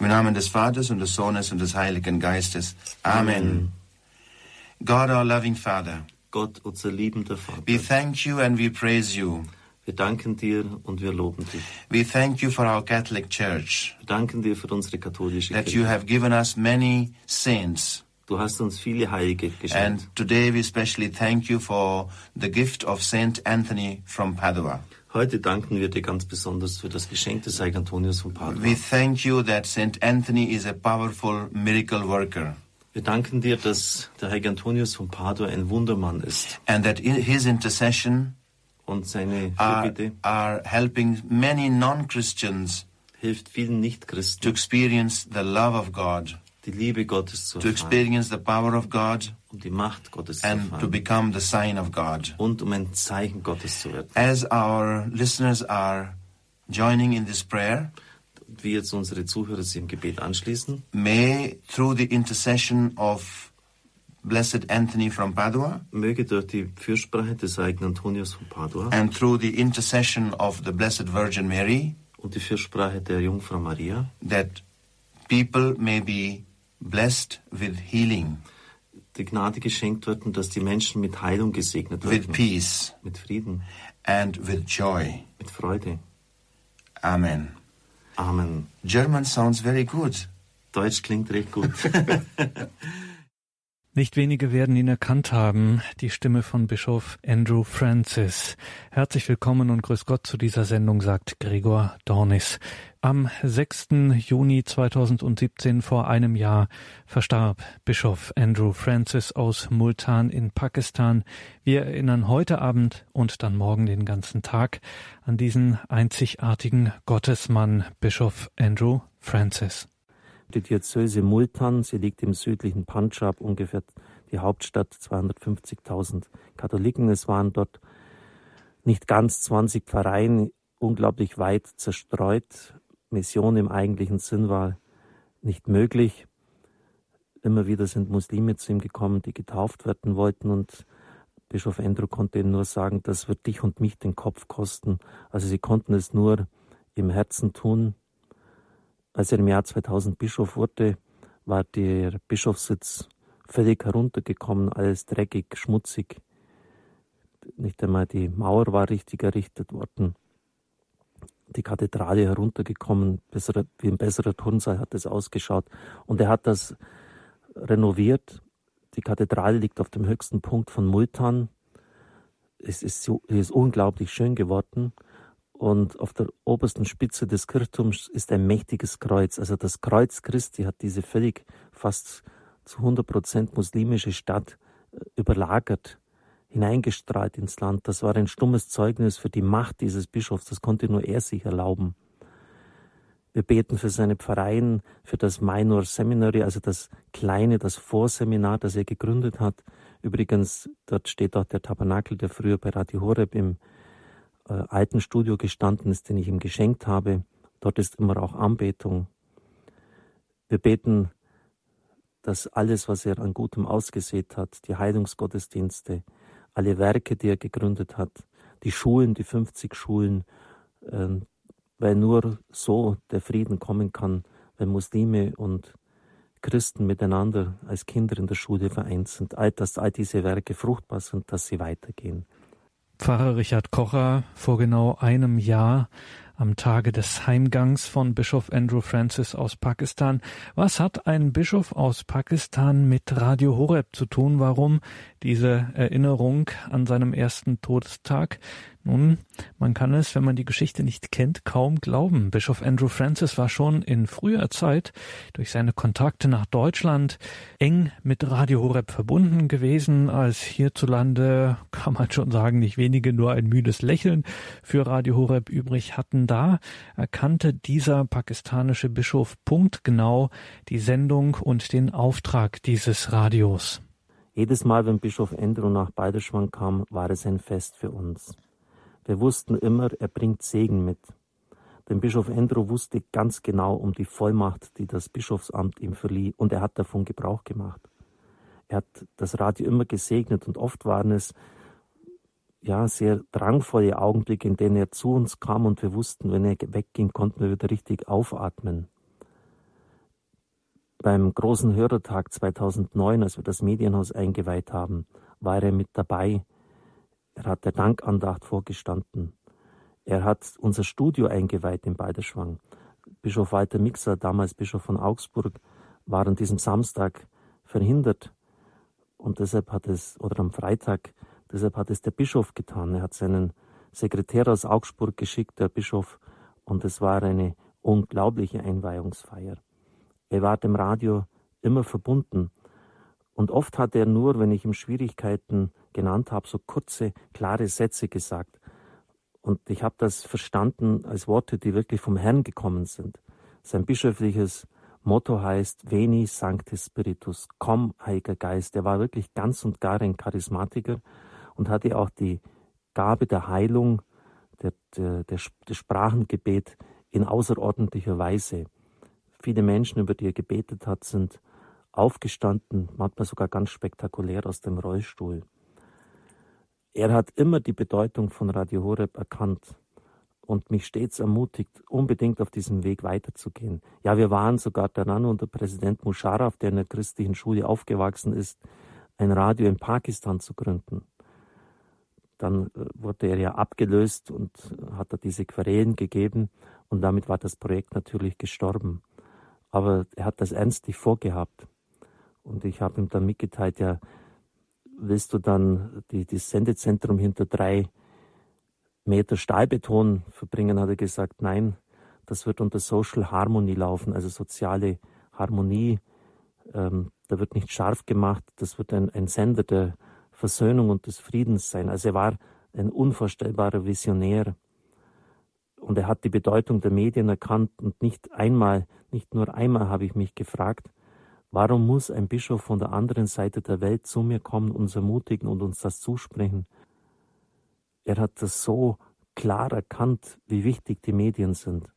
Im Namen des Vaters und des Sohnes und des Heiligen Geistes. Amen. God, our loving Father, Gott, unser liebender Vater, we thank you and we praise you. wir danken dir und wir loben dich. We thank you for our Catholic Church, Wir danken dir für unsere katholische that you Kirche. have given us many saints. Du hast uns viele Heilige geschenkt. And today we especially thank you for the gift of Saint Anthony from Padua. Heute danken wir dir ganz besonders für das Geschenk des Heiligen Antonius von Padua. We thank you that Saint Anthony is a powerful miracle worker. Wir danken dir, dass der Heilige Antonius von Padua ein Wundermann ist. And that his intercession und seine are, Fürbitte are helping many non-Christians hilft vielen to Nichtchristen, experience the love of God, die Liebe Gottes zu to erfahren, experience the power of God, um die Macht Gottes zu and to erfahren become the sign of God. und um ein Zeichen Gottes zu werden. As our listeners are joining in this prayer, Wie jetzt unsere Zuhörer sich im Gebet anschließen, may through the intercession of Blessed Anthony from Padua möge durch die Fürsprache des Heiligen Antonius von Padua and through the intercession of the Blessed Virgin Mary, und die Fürsprache der Jungfrau Maria that people may be blessed with healing, die Gnade geschenkt werden, dass die Menschen mit Heilung gesegnet with werden, peace, mit Frieden, and with joy. mit Freude. Amen. Amen. German sounds very good. Deutsch klingt recht gut. Nicht wenige werden ihn erkannt haben, die Stimme von Bischof Andrew Francis. Herzlich willkommen und grüß Gott zu dieser Sendung, sagt Gregor Dornis. Am 6. Juni 2017 vor einem Jahr verstarb Bischof Andrew Francis aus Multan in Pakistan. Wir erinnern heute Abend und dann morgen den ganzen Tag an diesen einzigartigen Gottesmann, Bischof Andrew Francis. Die Diözese Multan, sie liegt im südlichen Punjab, ungefähr die Hauptstadt, 250.000 Katholiken. Es waren dort nicht ganz 20 Pfarreien, unglaublich weit zerstreut. Mission im eigentlichen Sinn war nicht möglich. Immer wieder sind Muslime zu ihm gekommen, die getauft werden wollten und Bischof Andrew konnte ihnen nur sagen, das wird dich und mich den Kopf kosten. Also sie konnten es nur im Herzen tun, als er im Jahr 2000 Bischof wurde, war der Bischofssitz völlig heruntergekommen, alles dreckig, schmutzig. Nicht einmal die Mauer war richtig errichtet worden. Die Kathedrale heruntergekommen, bessere, wie ein besserer Turnsaal hat es ausgeschaut. Und er hat das renoviert. Die Kathedrale liegt auf dem höchsten Punkt von Multan. Es ist, so, es ist unglaublich schön geworden. Und auf der obersten Spitze des Kirchturms ist ein mächtiges Kreuz. Also das Kreuz Christi hat diese völlig fast zu 100 Prozent muslimische Stadt äh, überlagert, hineingestrahlt ins Land. Das war ein stummes Zeugnis für die Macht dieses Bischofs. Das konnte nur er sich erlauben. Wir beten für seine Pfarreien, für das Minor Seminary, also das kleine, das Vorseminar, das er gegründet hat. Übrigens, dort steht auch der Tabernakel, der früher bei Radio Horeb im äh, alten Studio gestanden ist, den ich ihm geschenkt habe. Dort ist immer auch Anbetung. Wir beten, dass alles, was er an Gutem ausgesät hat, die Heilungsgottesdienste, alle Werke, die er gegründet hat, die Schulen, die 50 Schulen, äh, weil nur so der Frieden kommen kann, wenn Muslime und Christen miteinander als Kinder in der Schule vereint sind, dass all diese Werke fruchtbar sind, dass sie weitergehen. Pfarrer Richard Kocher vor genau einem Jahr am Tage des Heimgangs von Bischof Andrew Francis aus Pakistan. Was hat ein Bischof aus Pakistan mit Radio Horeb zu tun? Warum diese Erinnerung an seinem ersten Todestag? Nun, man kann es, wenn man die Geschichte nicht kennt, kaum glauben. Bischof Andrew Francis war schon in früher Zeit durch seine Kontakte nach Deutschland eng mit Radio Horeb verbunden gewesen, als hierzulande, kann man schon sagen, nicht wenige nur ein müdes Lächeln für Radio Horeb übrig hatten. Da erkannte dieser pakistanische Bischof punktgenau die Sendung und den Auftrag dieses Radios. Jedes Mal, wenn Bischof Andrew nach Balderschwang kam, war es ein Fest für uns. Wir wussten immer, er bringt Segen mit. Denn Bischof Andrew wusste ganz genau um die Vollmacht, die das Bischofsamt ihm verlieh, und er hat davon Gebrauch gemacht. Er hat das Radio immer gesegnet und oft waren es ja sehr drangvolle Augenblicke, in denen er zu uns kam und wir wussten, wenn er wegging, konnten wir wieder richtig aufatmen. beim großen Hörertag 2009, als wir das Medienhaus eingeweiht haben, war er mit dabei. Er hat der Dankandacht vorgestanden. Er hat unser Studio eingeweiht in Balderschwang. Bischof Walter Mixer, damals Bischof von Augsburg, war an diesem Samstag verhindert. Und deshalb hat es, oder am Freitag, deshalb hat es der Bischof getan. Er hat seinen Sekretär aus Augsburg geschickt, der Bischof, und es war eine unglaubliche Einweihungsfeier. Er war dem Radio immer verbunden. Und oft hat er nur, wenn ich ihm Schwierigkeiten genannt habe, so kurze, klare Sätze gesagt. Und ich habe das verstanden als Worte, die wirklich vom Herrn gekommen sind. Sein bischöfliches Motto heißt Veni Sancte Spiritus, komm, Heiliger Geist. Er war wirklich ganz und gar ein Charismatiker und hatte auch die Gabe der Heilung, der, der, der, der Sprachengebet in außerordentlicher Weise. Viele Menschen, über die er gebetet hat, sind aufgestanden, manchmal sogar ganz spektakulär aus dem Rollstuhl. Er hat immer die Bedeutung von Radio Horeb erkannt und mich stets ermutigt, unbedingt auf diesem Weg weiterzugehen. Ja, wir waren sogar daran, unter Präsident Musharraf, der in der christlichen Schule aufgewachsen ist, ein Radio in Pakistan zu gründen. Dann äh, wurde er ja abgelöst und hat er diese Querelen gegeben und damit war das Projekt natürlich gestorben. Aber er hat das ernstlich vorgehabt. Und ich habe ihm dann mitgeteilt, ja, willst du dann die, das Sendezentrum hinter drei Meter Stahlbeton verbringen, hat er gesagt, nein, das wird unter Social Harmony laufen, also soziale Harmonie. Ähm, da wird nicht scharf gemacht, das wird ein, ein Sender der Versöhnung und des Friedens sein. Also er war ein unvorstellbarer Visionär. Und er hat die Bedeutung der Medien erkannt und nicht einmal, nicht nur einmal habe ich mich gefragt, warum muss ein Bischof von der anderen Seite der Welt zu mir kommen, uns ermutigen und uns das zusprechen? Er hat das so klar erkannt, wie wichtig die Medien sind.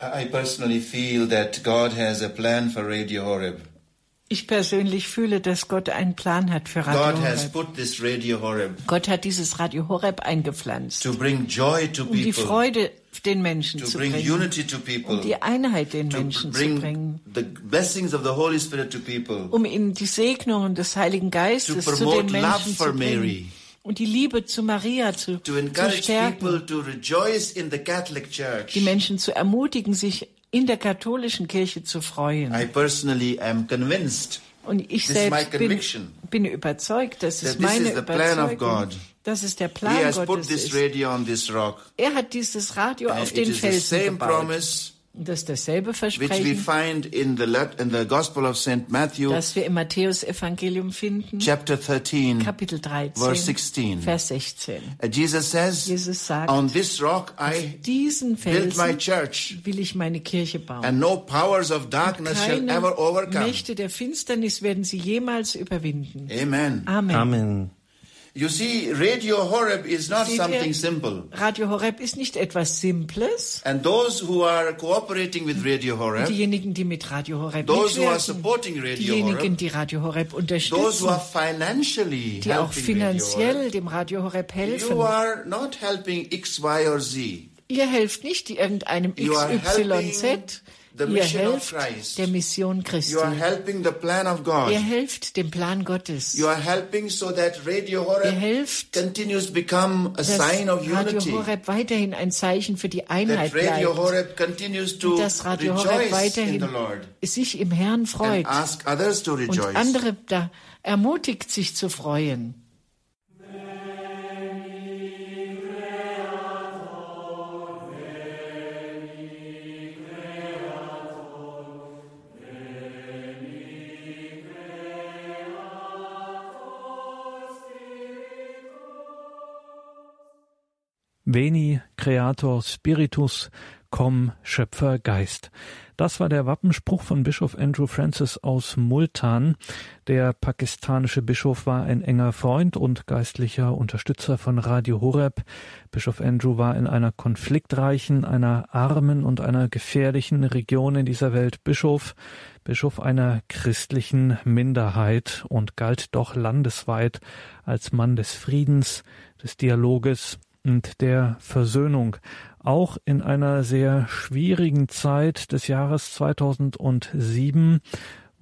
I personally feel that God has a plan for Radio Horeb. Ich persönlich fühle, dass Gott einen Plan hat für Radio God Horeb. Gott hat dieses Radio Horeb eingepflanzt, to bring joy to um die Freude den Menschen to zu bring bringen, unity to people, um die Einheit den Menschen zu bring bringen, the blessings of the Holy Spirit to people, um ihnen die Segnungen des Heiligen Geistes To zu den love Menschen for zu bringen Mary. und die Liebe zu Maria zu, to zu stärken, people to rejoice in the Catholic Church. die Menschen zu ermutigen, sich in der katholischen Kirche zu freuen. I personally am convinced Und ich This is my selbst bin, bin überzeugt, das That ist this meine is the plan of Überzeugung, God. dass es der Plan Gottes ist. Er hat dieses Radio auf den Felsen gebaut. promise das ist dasselbe which we Versprechen, find in the, in the Gospel of St. Matthew, das wir im Matthäus-Evangelium finden, chapter 13, Kapitel 13, verse 16. Vers 16. Uh, Jesus says, Jesus sagt, On this rock I Diesen built my Felsen church, will ich meine Kirche bauen. and no powers of darkness shall Keine ever overcome. Mächte der Finsternis werden sie jemals überwinden. Amen. Amen. Amen. You see, Radio Horeb is not Seht ihr? something simple. Radio Horeb ist nicht etwas Simples. And those who are cooperating with Radio Und Horeb, diejenigen, die mit Radio Horeb those who are supporting Radio diejenigen, Horeb, die Radio Horeb those who unterstützen, are financially die auch helping Radio finanziell Horeb, dem Radio Horeb you helfen. are not helping X, Y, or Z. Ihr helft nicht irgendeinem You are XYZ, helping the ihr mission of helft Christ. der Mission You Christi. are helping the plan of God. Ihr helft dem Plan Gottes. You are helping so that Radio Ihr Horeb helft, continues to become a dass sign of Radio unity. Horeb weiterhin ein Zeichen für die Einheit bleibt. Und dass Radio Horeb weiterhin sich im Herrn freut und andere da ermutigt, sich zu freuen. Veni Creator Spiritus, komm Schöpfer Geist. Das war der Wappenspruch von Bischof Andrew Francis aus Multan. Der pakistanische Bischof war ein enger Freund und geistlicher Unterstützer von Radio Horeb. Bischof Andrew war in einer konfliktreichen, einer armen und einer gefährlichen Region in dieser Welt Bischof, Bischof einer christlichen Minderheit und galt doch landesweit als Mann des Friedens, des Dialoges und der Versöhnung. Auch in einer sehr schwierigen Zeit des Jahres 2007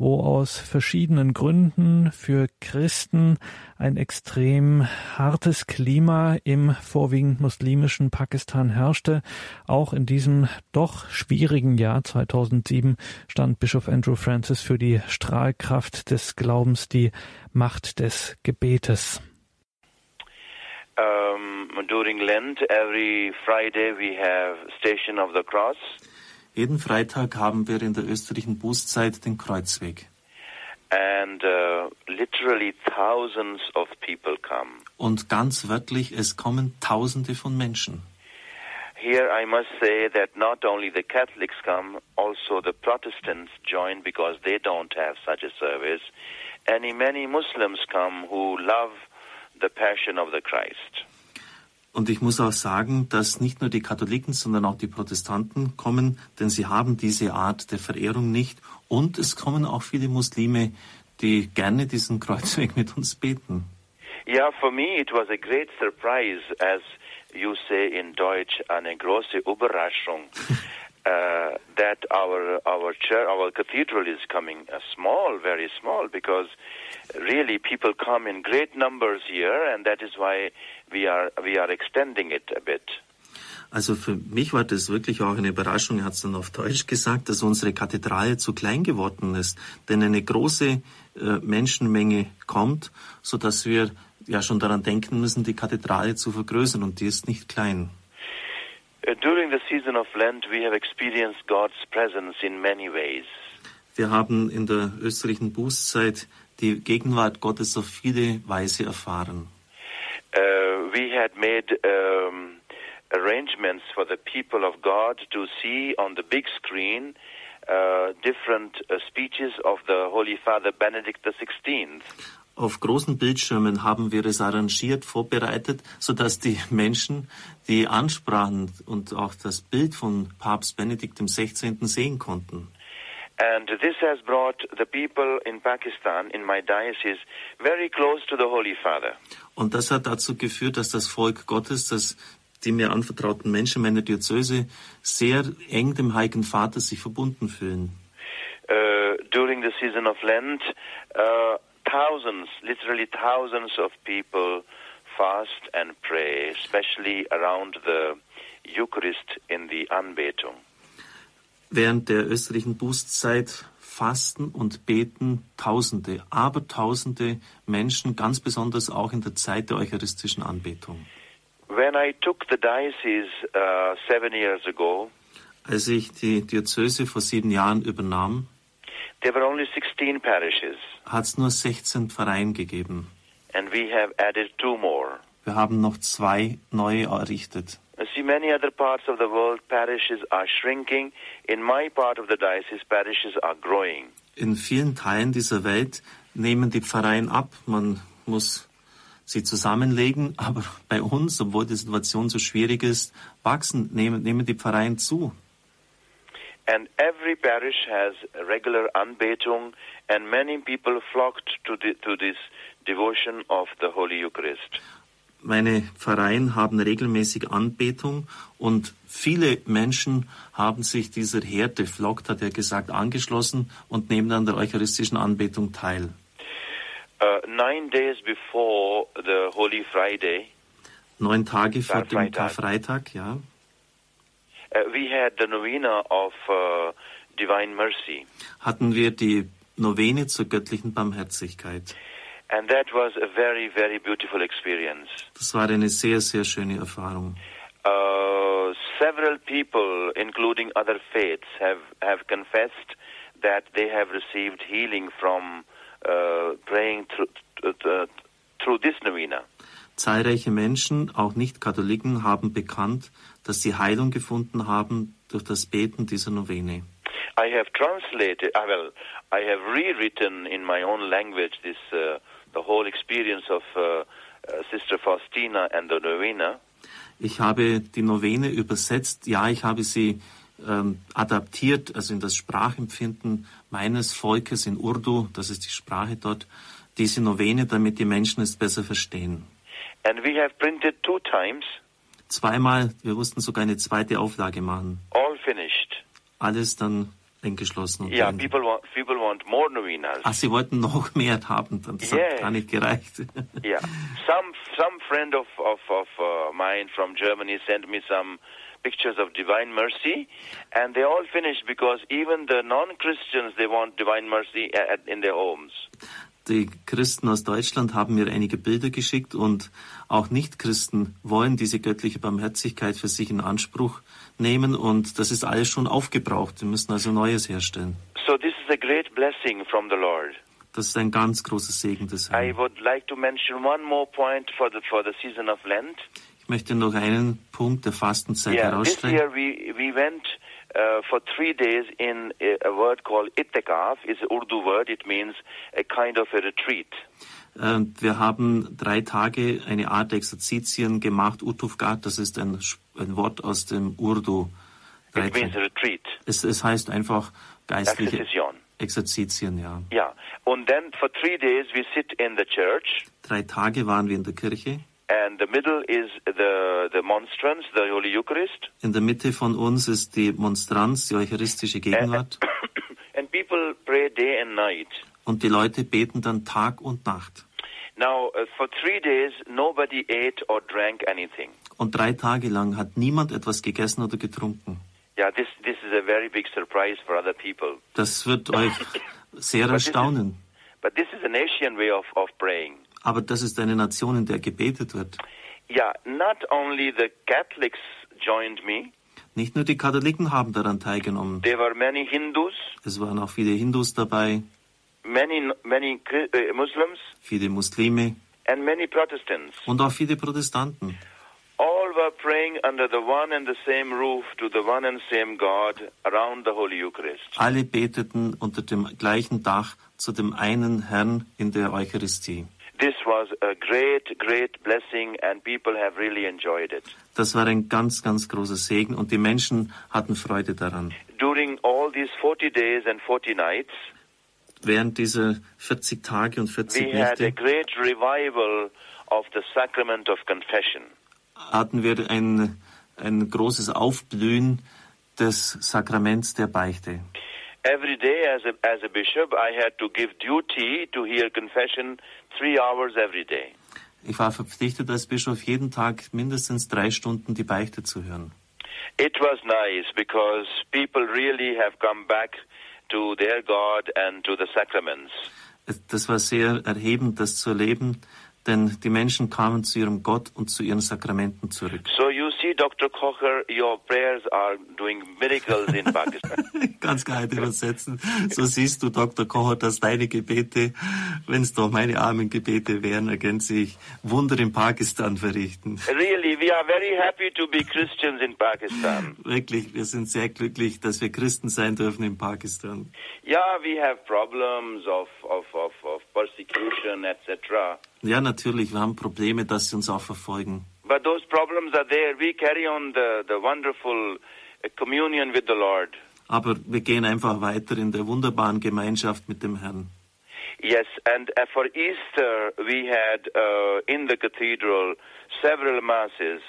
wo aus verschiedenen Gründen für Christen ein extrem hartes Klima im vorwiegend muslimischen Pakistan herrschte. Auch in diesem doch schwierigen Jahr 2007 stand Bischof Andrew Francis für die Strahlkraft des Glaubens, die Macht des Gebetes. Um, during Lent, every Friday we have Station of the Cross. Jeden Freitag haben wir in der österreichischen Bußzeit den Kreuzweg. And uh, literally thousands of people come. Und ganz wörtlich, es kommen Tausende von Menschen. Here I must say that not only the Catholics come, also the Protestants join because they don't have such a service. And many Muslims come who love the passion of the Christ. Und ich muss auch sagen, dass nicht nur die Katholiken, sondern auch die Protestanten kommen, denn sie haben diese Art der Verehrung nicht. Und es kommen auch viele Muslime, die gerne diesen Kreuzweg mit uns beten. Yeah, for me it was a great surprise, as you say in Deutsch, eine große Überraschung. Uh, that our our church, our cathedral is coming uh, small, very small, because really people come in great numbers here, and that is why we are we are extending it a bit. Also für mich war das wirklich auch eine Überraschung, er hat es dann auf Deutsch gesagt, dass unsere Kathedrale zu klein geworden ist, denn eine große äh, Menschenmenge kommt, so dass wir ja schon daran denken müssen, die Kathedrale zu vergrößern und die ist nicht klein. Uh, during the season of Lent, we have experienced God's presence in many ways. Wir haben in der österreichischen Bußzeit die Gegenwart Gottes auf viele Weise erfahren. Uh, we had made um, arrangements for the people of God to see on the big screen uh, different uh, speeches of the Holy Father Benedict XVI. Auf großen Bildschirmen haben wir es arrangiert, vorbereitet, sodass die Menschen die Ansprachen und auch das Bild von Papst Benedikt XVI. sehen konnten. And this has brought the people in Pakistan, in my diocese, very close to the Holy Father. Und das hat dazu geführt, dass das Volk Gottes, das die mir anvertrauten Menschen meiner Diözese sehr eng dem Heiligen Vater sich verbunden fühlen. Uh, during the season of Lent, uh, thousands, literally thousands of people fast and pray, especially around the Eucharist in the Anbetung. Während der österreichischen Bußzeit fasten und beten Tausende, aber Tausende Menschen, ganz besonders auch in der Zeit der eucharistischen Anbetung. When I took the diocese uh, seven years ago, Als ich die Diözese vor sieben Jahren übernahm, there were only 16 parishes, hat es nur 16 Vereine gegeben. and we have added two more. Wir haben noch zwei neue errichtet. I see many other parts of the world, parishes are shrinking. In my part of the diocese, parishes are growing. In vielen Teilen dieser Welt nehmen die Pfarreien ab. Man muss sie zusammenlegen, aber bei uns, obwohl die Situation so schwierig ist, wachsen, nehmen, nehmen die Pfarreien zu. And every parish has a regular Anbetung, and many people flocked to, the, to this devotion of the Holy Eucharist. Meine Pfarreien haben regelmäßig Anbetung und viele Menschen haben sich dieser Härte, flockt hat er gesagt, angeschlossen und nehmen an der eucharistischen Anbetung teil. Uh, nine days before the Holy Friday, Neun Tage vor dem. Karfreitag, ja, uh, we had the novena of uh, Divine Mercy. hatten wir die Novene zur göttlichen Barmherzigkeit. And that was a very, very beautiful experience. Das war eine sehr, sehr schöne Erfahrung. Uh, several people, including other faiths, have, have confessed that they have received healing from uh, praying through, uh, through this novena. Zahlreiche Menschen, auch Nicht-Katholiken, haben bekannt, dass sie Heilung gefunden haben durch das Beten dieser Novene. I have translated, uh, well, I have rewritten in my own language this, uh, the whole experience of uh, uh, Sister Faustina and the novena. Ich habe die Novene übersetzt. Ja, ich habe sie ähm, adaptiert, also in das Sprachempfinden meines Volkes in Urdu, das ist die Sprache dort, diese Novene, damit die Menschen es besser verstehen. And we have printed two times, Zweimal, wir mussten sogar eine zweite Auflage machen. all finished. Alles dann eingeschlossen. Und Yeah, ein- people want people want more novenas. Ach, Sie wollten noch mehr haben, dann das Yes. hat gar nicht gereicht. Yeah, some some friend of of of uh, mine from Germany sent me some pictures of divine mercy, and they all finished because even the non-Christians they want divine mercy at, in their homes. Die Christen aus Deutschland haben mir einige Bilder geschickt und auch Nichtchristen wollen diese göttliche Barmherzigkeit für sich in Anspruch nehmen und das ist alles schon aufgebraucht. Wir müssen also Neues herstellen. So this is a great blessing from the Lord. Das ist ein ganz großes Segen des I Herrn. would like to mention one more point for the for the season of Lent. Ich möchte noch einen Punkt der Fastenzeit Yeah, this herausstellen. year we we went uh, for three days in a, a word called itikaf. It's an Urdu word. It means a kind of a retreat. Und wir haben drei Tage eine Art Exerzitien gemacht. Utufgat, das ist ein, ein Wort aus dem Urdu. It means retreat, Es, es heißt einfach geistliche exercitation. Exerzitien, ja. Yeah, and then for three days we sit in the church, Drei Tage waren wir in der Kirche. and the middle is the the monstrance, the Holy Eucharist, In der Mitte von uns ist die Monstranz, die eucharistische Gegenwart. and people pray day and night. Und die Leute beten dann Tag und Nacht. Now, uh, for three days, nobody ate or drank anything. Und drei Tage lang hat niemand etwas gegessen oder getrunken. Yeah, this this is a very big surprise for other people. Das wird euch sehr erstaunen. But this is an Asian way of, of praying. Aber das ist eine Nation, in der gebetet wird. Yeah, not only the Catholics joined me, Nicht nur die Katholiken haben daran teilgenommen. there were many Hindus, Es waren auch viele Hindus dabei, many many uh, Muslims, viele Muslime and many Protestants. und auch viele Protestanten. All were praying under the one and the same roof to the one and same God around the Holy Eucharist. Alle beteten unter dem gleichen Dach zu dem einen Herrn in der Eucharistie. This was a great, great blessing, and people have really enjoyed it. Das war ein ganz, ganz großer Segen und die Menschen hatten Freude daran. During all these 40 days and 40 nights, Während dieser 40 Tage und 40 we had a Nächte great revival of the sacrament of confession. hatten wir ein, ein großes Aufblühen des Sakraments der Beichte. Every day, as a, as a bishop, I had to give duty to hear confession three hours every day. Ich war verpflichtet als Bischof jeden Tag mindestens drei Stunden die Beichte zu hören. It was nice because people really have come back to their God and to the sacraments. Das war sehr erhebend, das zu erleben, denn die Menschen kamen zu ihrem Gott und zu ihren Sakramenten zurück. So see, Dr. Kocher, your prayers are doing miracles in Pakistan. Ganz geheim übersetzen. So siehst du, Dr. Kocher, dass deine Gebete, wenn es doch meine armen Gebete wären, ergänze ich, Wunder in Pakistan verrichten. really, we are very happy to be Christians in Pakistan. Wirklich, wir sind sehr glücklich, dass wir Christen sein dürfen in Pakistan. Yeah, we have problems of, of, of, of persecution, etc. Ja, natürlich, wir haben Probleme, dass sie uns auch verfolgen. But those problems are there. We carry on the, the wonderful uh, communion with the Lord. Aber wir gehen einfach weiter in der wunderbaren Gemeinschaft mit dem Herrn. Yes, and uh, for Easter, we had uh, in the cathedral several masses.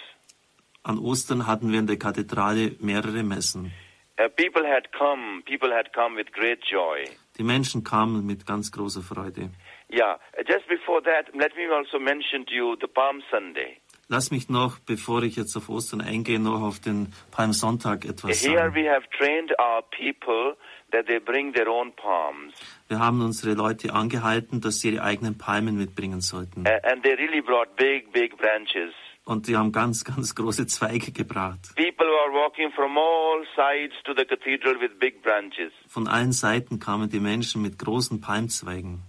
An Ostern hatten wir in der Kathedrale mehrere Messen. Uh, people had come, people had come with great joy. Die Menschen kamen mit ganz großer Freude. Yeah, just before that, let me also mention to you the Palm Sunday. Lass mich noch, bevor ich jetzt auf Ostern eingehe, noch auf den Palmsonntag etwas Here sagen. we have trained our people that they bring their own palms. Wir haben unsere Leute angehalten, dass sie ihre eigenen Palmen mitbringen sollten. And they really brought big, big branches. Und die haben ganz, ganz große Zweige gebracht. People were walking from all sides to the cathedral with big branches. Von allen Seiten kamen die Menschen mit großen Palmzweigen.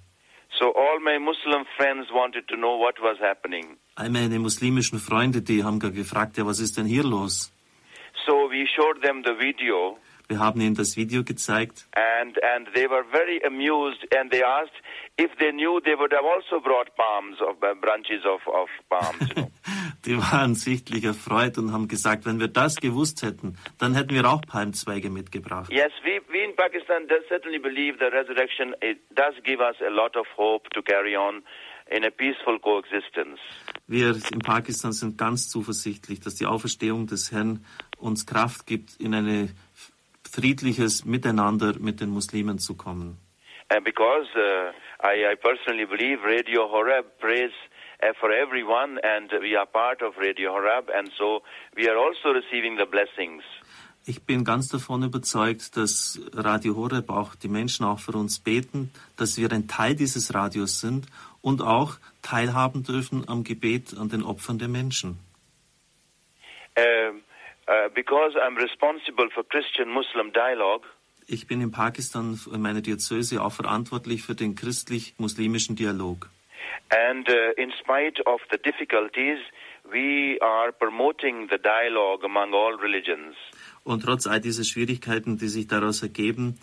So all my Muslim friends wanted to know what was happening. All meine muslimischen Freunde, die haben gar gefragt, ja, was ist denn hier los? So we showed them the video Wir haben ihnen das Video gezeigt and, and they were very amused and they asked if they knew they would have also brought palms of uh, branches of, of palms. You know. Die waren sichtlich erfreut und haben gesagt, wenn wir das gewusst hätten, dann hätten wir auch Palmzweige mitgebracht. yes, we in Pakistan does certainly believe the resurrection it does give us a lot of hope to carry on in a peaceful coexistence. Wir in Pakistan sind ganz zuversichtlich, dass die Auferstehung des Herrn uns Kraft gibt, in eine friedliches Miteinander mit den Muslimen zu kommen. And because uh, I, I personally believe Radio Horeb prays uh, for everyone, and we are part of Radio Horeb, and so we are also receiving the blessings. Ich bin ganz davon überzeugt, dass Radio Horeb auch die Menschen auch für uns beten, dass wir ein Teil dieses Radios sind und auch teilhaben dürfen am Gebet an den Opfern der Menschen. Um, uh, because I'm responsible for Christian-Muslim dialogue, Ich bin in Pakistan in meiner Diözese auch verantwortlich für den christlich-muslimischen Dialog. and uh, in spite of the difficulties, we are promoting the dialogue among all religions. Und trotz all dieser Schwierigkeiten, die sich daraus ergeben,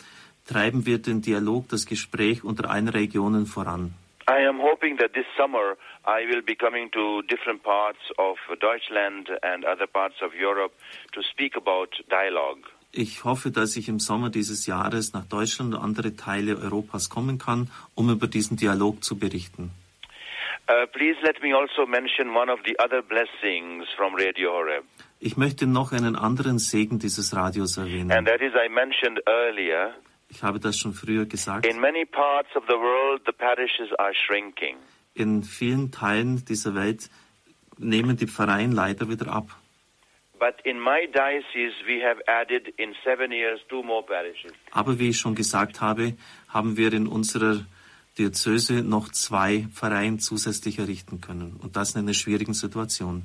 treiben wir den Dialog, das Gespräch unter allen Regionen voran. I am hoping that this summer I will be coming to different parts of Deutschland and other parts of Europe to speak about dialogue. Ich hoffe, dass ich im Sommer dieses Jahres nach Deutschland und andere Teile Europas kommen kann, um über diesen Dialog zu berichten. Uh, please let me also mention one of the other blessings from Radio Horeb. Ich möchte noch einen anderen Segen dieses Radios And erwähnen. that is, I mentioned earlier, Ich habe das schon früher gesagt. in many parts of the world, the parishes are shrinking. In vielen Teilen dieser Welt nehmen die Pfarreien leider wieder ab. But in my diocese, we have added in seven years two more parishes. Aber wie ich schon gesagt habe, haben wir in unserer Diözese noch zwei Pfarreien zusätzlich errichten können. Und das in einer schwierigen Situation.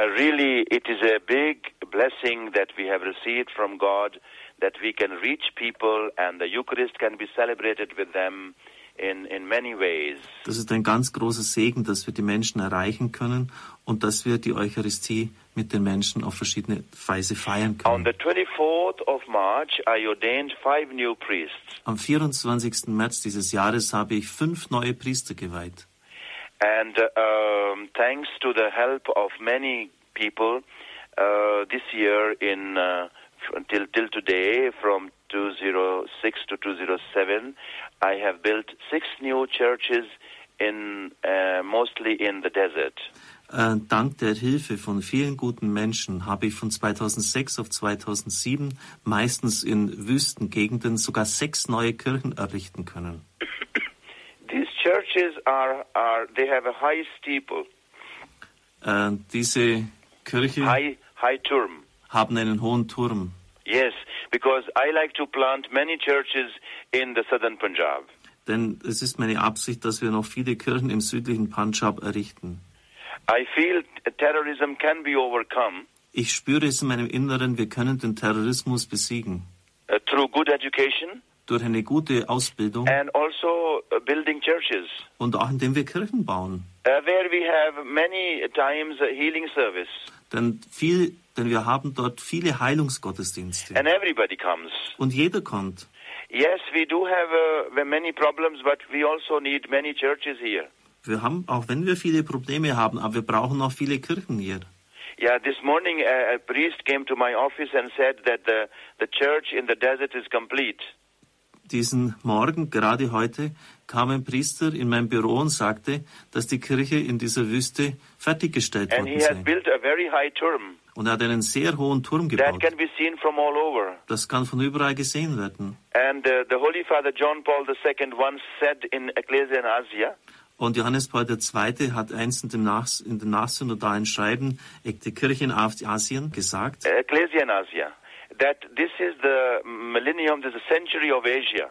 Uh, really, it is a big blessing that we have received from God that we can reach people and the Eucharist can be celebrated with them in, in many ways. Das ist ein ganz großer Segen, dass wir die Menschen erreichen können und dass wir die Eucharistie mit den Menschen auf verschiedene Weise feiern On können. the 24th of March, I ordained five new priests. Am 24. März dieses Jahres habe ich fünf neue Priester geweiht. And um, thanks to the help of many people, uh, this year in uh, until till today, from 206 to 207, I have built six new churches in uh, mostly in the desert. Äh, dank der Hilfe von vielen guten Menschen habe ich von 2006 auf 2007 meistens in Wüstengegenden sogar sechs neue Kirchen errichten können. These churches are are they have a high steeple, Äh, diese Kirche high high turm. haben einen hohen Turm. Yes, because I like to plant many churches in the southern Punjab. Denn es ist meine Absicht, dass wir noch viele Kirchen im südlichen Punjab errichten. I feel terrorism can be overcome Ich spüre es in meinem Inneren, wir können den Terrorismus besiegen. uh, through good education Durch eine gute Ausbildung and also uh, building churches und auch indem wir Kirchen bauen. uh, where we have many times a healing service Denn, viel, denn wir haben dort viele Heilungsgottesdienste. and everybody comes. Und jeder kommt. Yes, we do have uh, many problems, but we also need many churches here. Wir haben, auch wenn wir viele Probleme haben, aber wir brauchen auch viele Kirchen hier. Yeah, this morning uh, a priest came to my office and said that the, the church in the desert is complete. Diesen Morgen, gerade heute, kam ein Priester in mein Büro und sagte, dass die Kirche in dieser Wüste fertiggestellt And worden sei. Und er hat einen sehr hohen Turm that gebaut. can be seen from all over. Das kann von überall gesehen werden. And uh, the Holy Father John Paul II once said in Ecclesia in Asia, Und Johannes Paul II. hat einst in dem, Nach in dem nachsynodalen Schreiben die Kirche in Asien gesagt, Ecclesia in Asia, that this is the millennium, this is the century of Asia.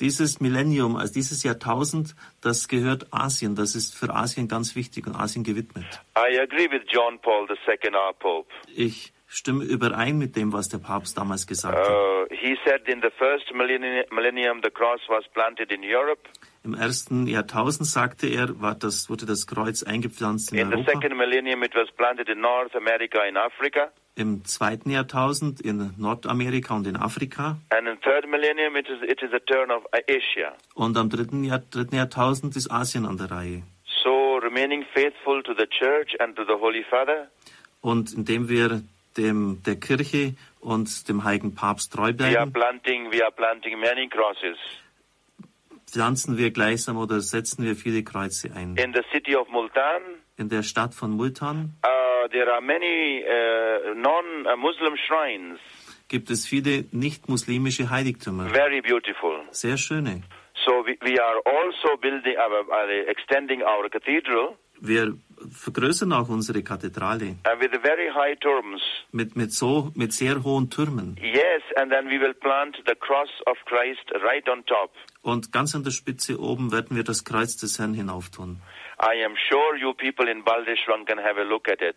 dieses Millennium, also dieses Jahrtausend, das gehört Asien. Das ist für Asien ganz wichtig und Asien gewidmet. I agree with John Paul II, our Pope. Ich stimme überein mit dem, was der Papst damals gesagt hat. Uh, he said in the first millenni- millennium the cross was planted in Europe. Im ersten Jahrtausend, sagte er, war das, wurde das Kreuz eingepflanzt in In the Europa. second millennium it was planted in North America and Africa. Im zweiten Jahrtausend in Nordamerika und in Afrika. And in third millennium it is, it is a turn of Asia. Und am dritten, Jahr, dritten Jahrtausend ist Asien an der Reihe. So remaining faithful to the church and to the Holy Father, Und indem wir dem, der Kirche und dem Heiligen Papst treu we are bleiben, planting we are planting many crosses. pflanzen wir gleichsam oder setzen wir viele Kreuze ein. In the city of Multan, In der Stadt von Multan uh, there are many uh, non-Muslim shrines. gibt es viele nicht-muslimische Heiligtümer. Very beautiful. Sehr schöne. So we, we are also building, our, uh, extending our cathedral Wir vergrößern auch unsere Kathedrale uh, with very high terms. mit, mit, so, mit sehr hohen Türmen. Yes, and then we will plant the cross of Christ right on top. Und ganz an der Spitze oben werden wir das Kreuz des Herrn hinauftun. I am sure you people in Baldeshwan can have a look at it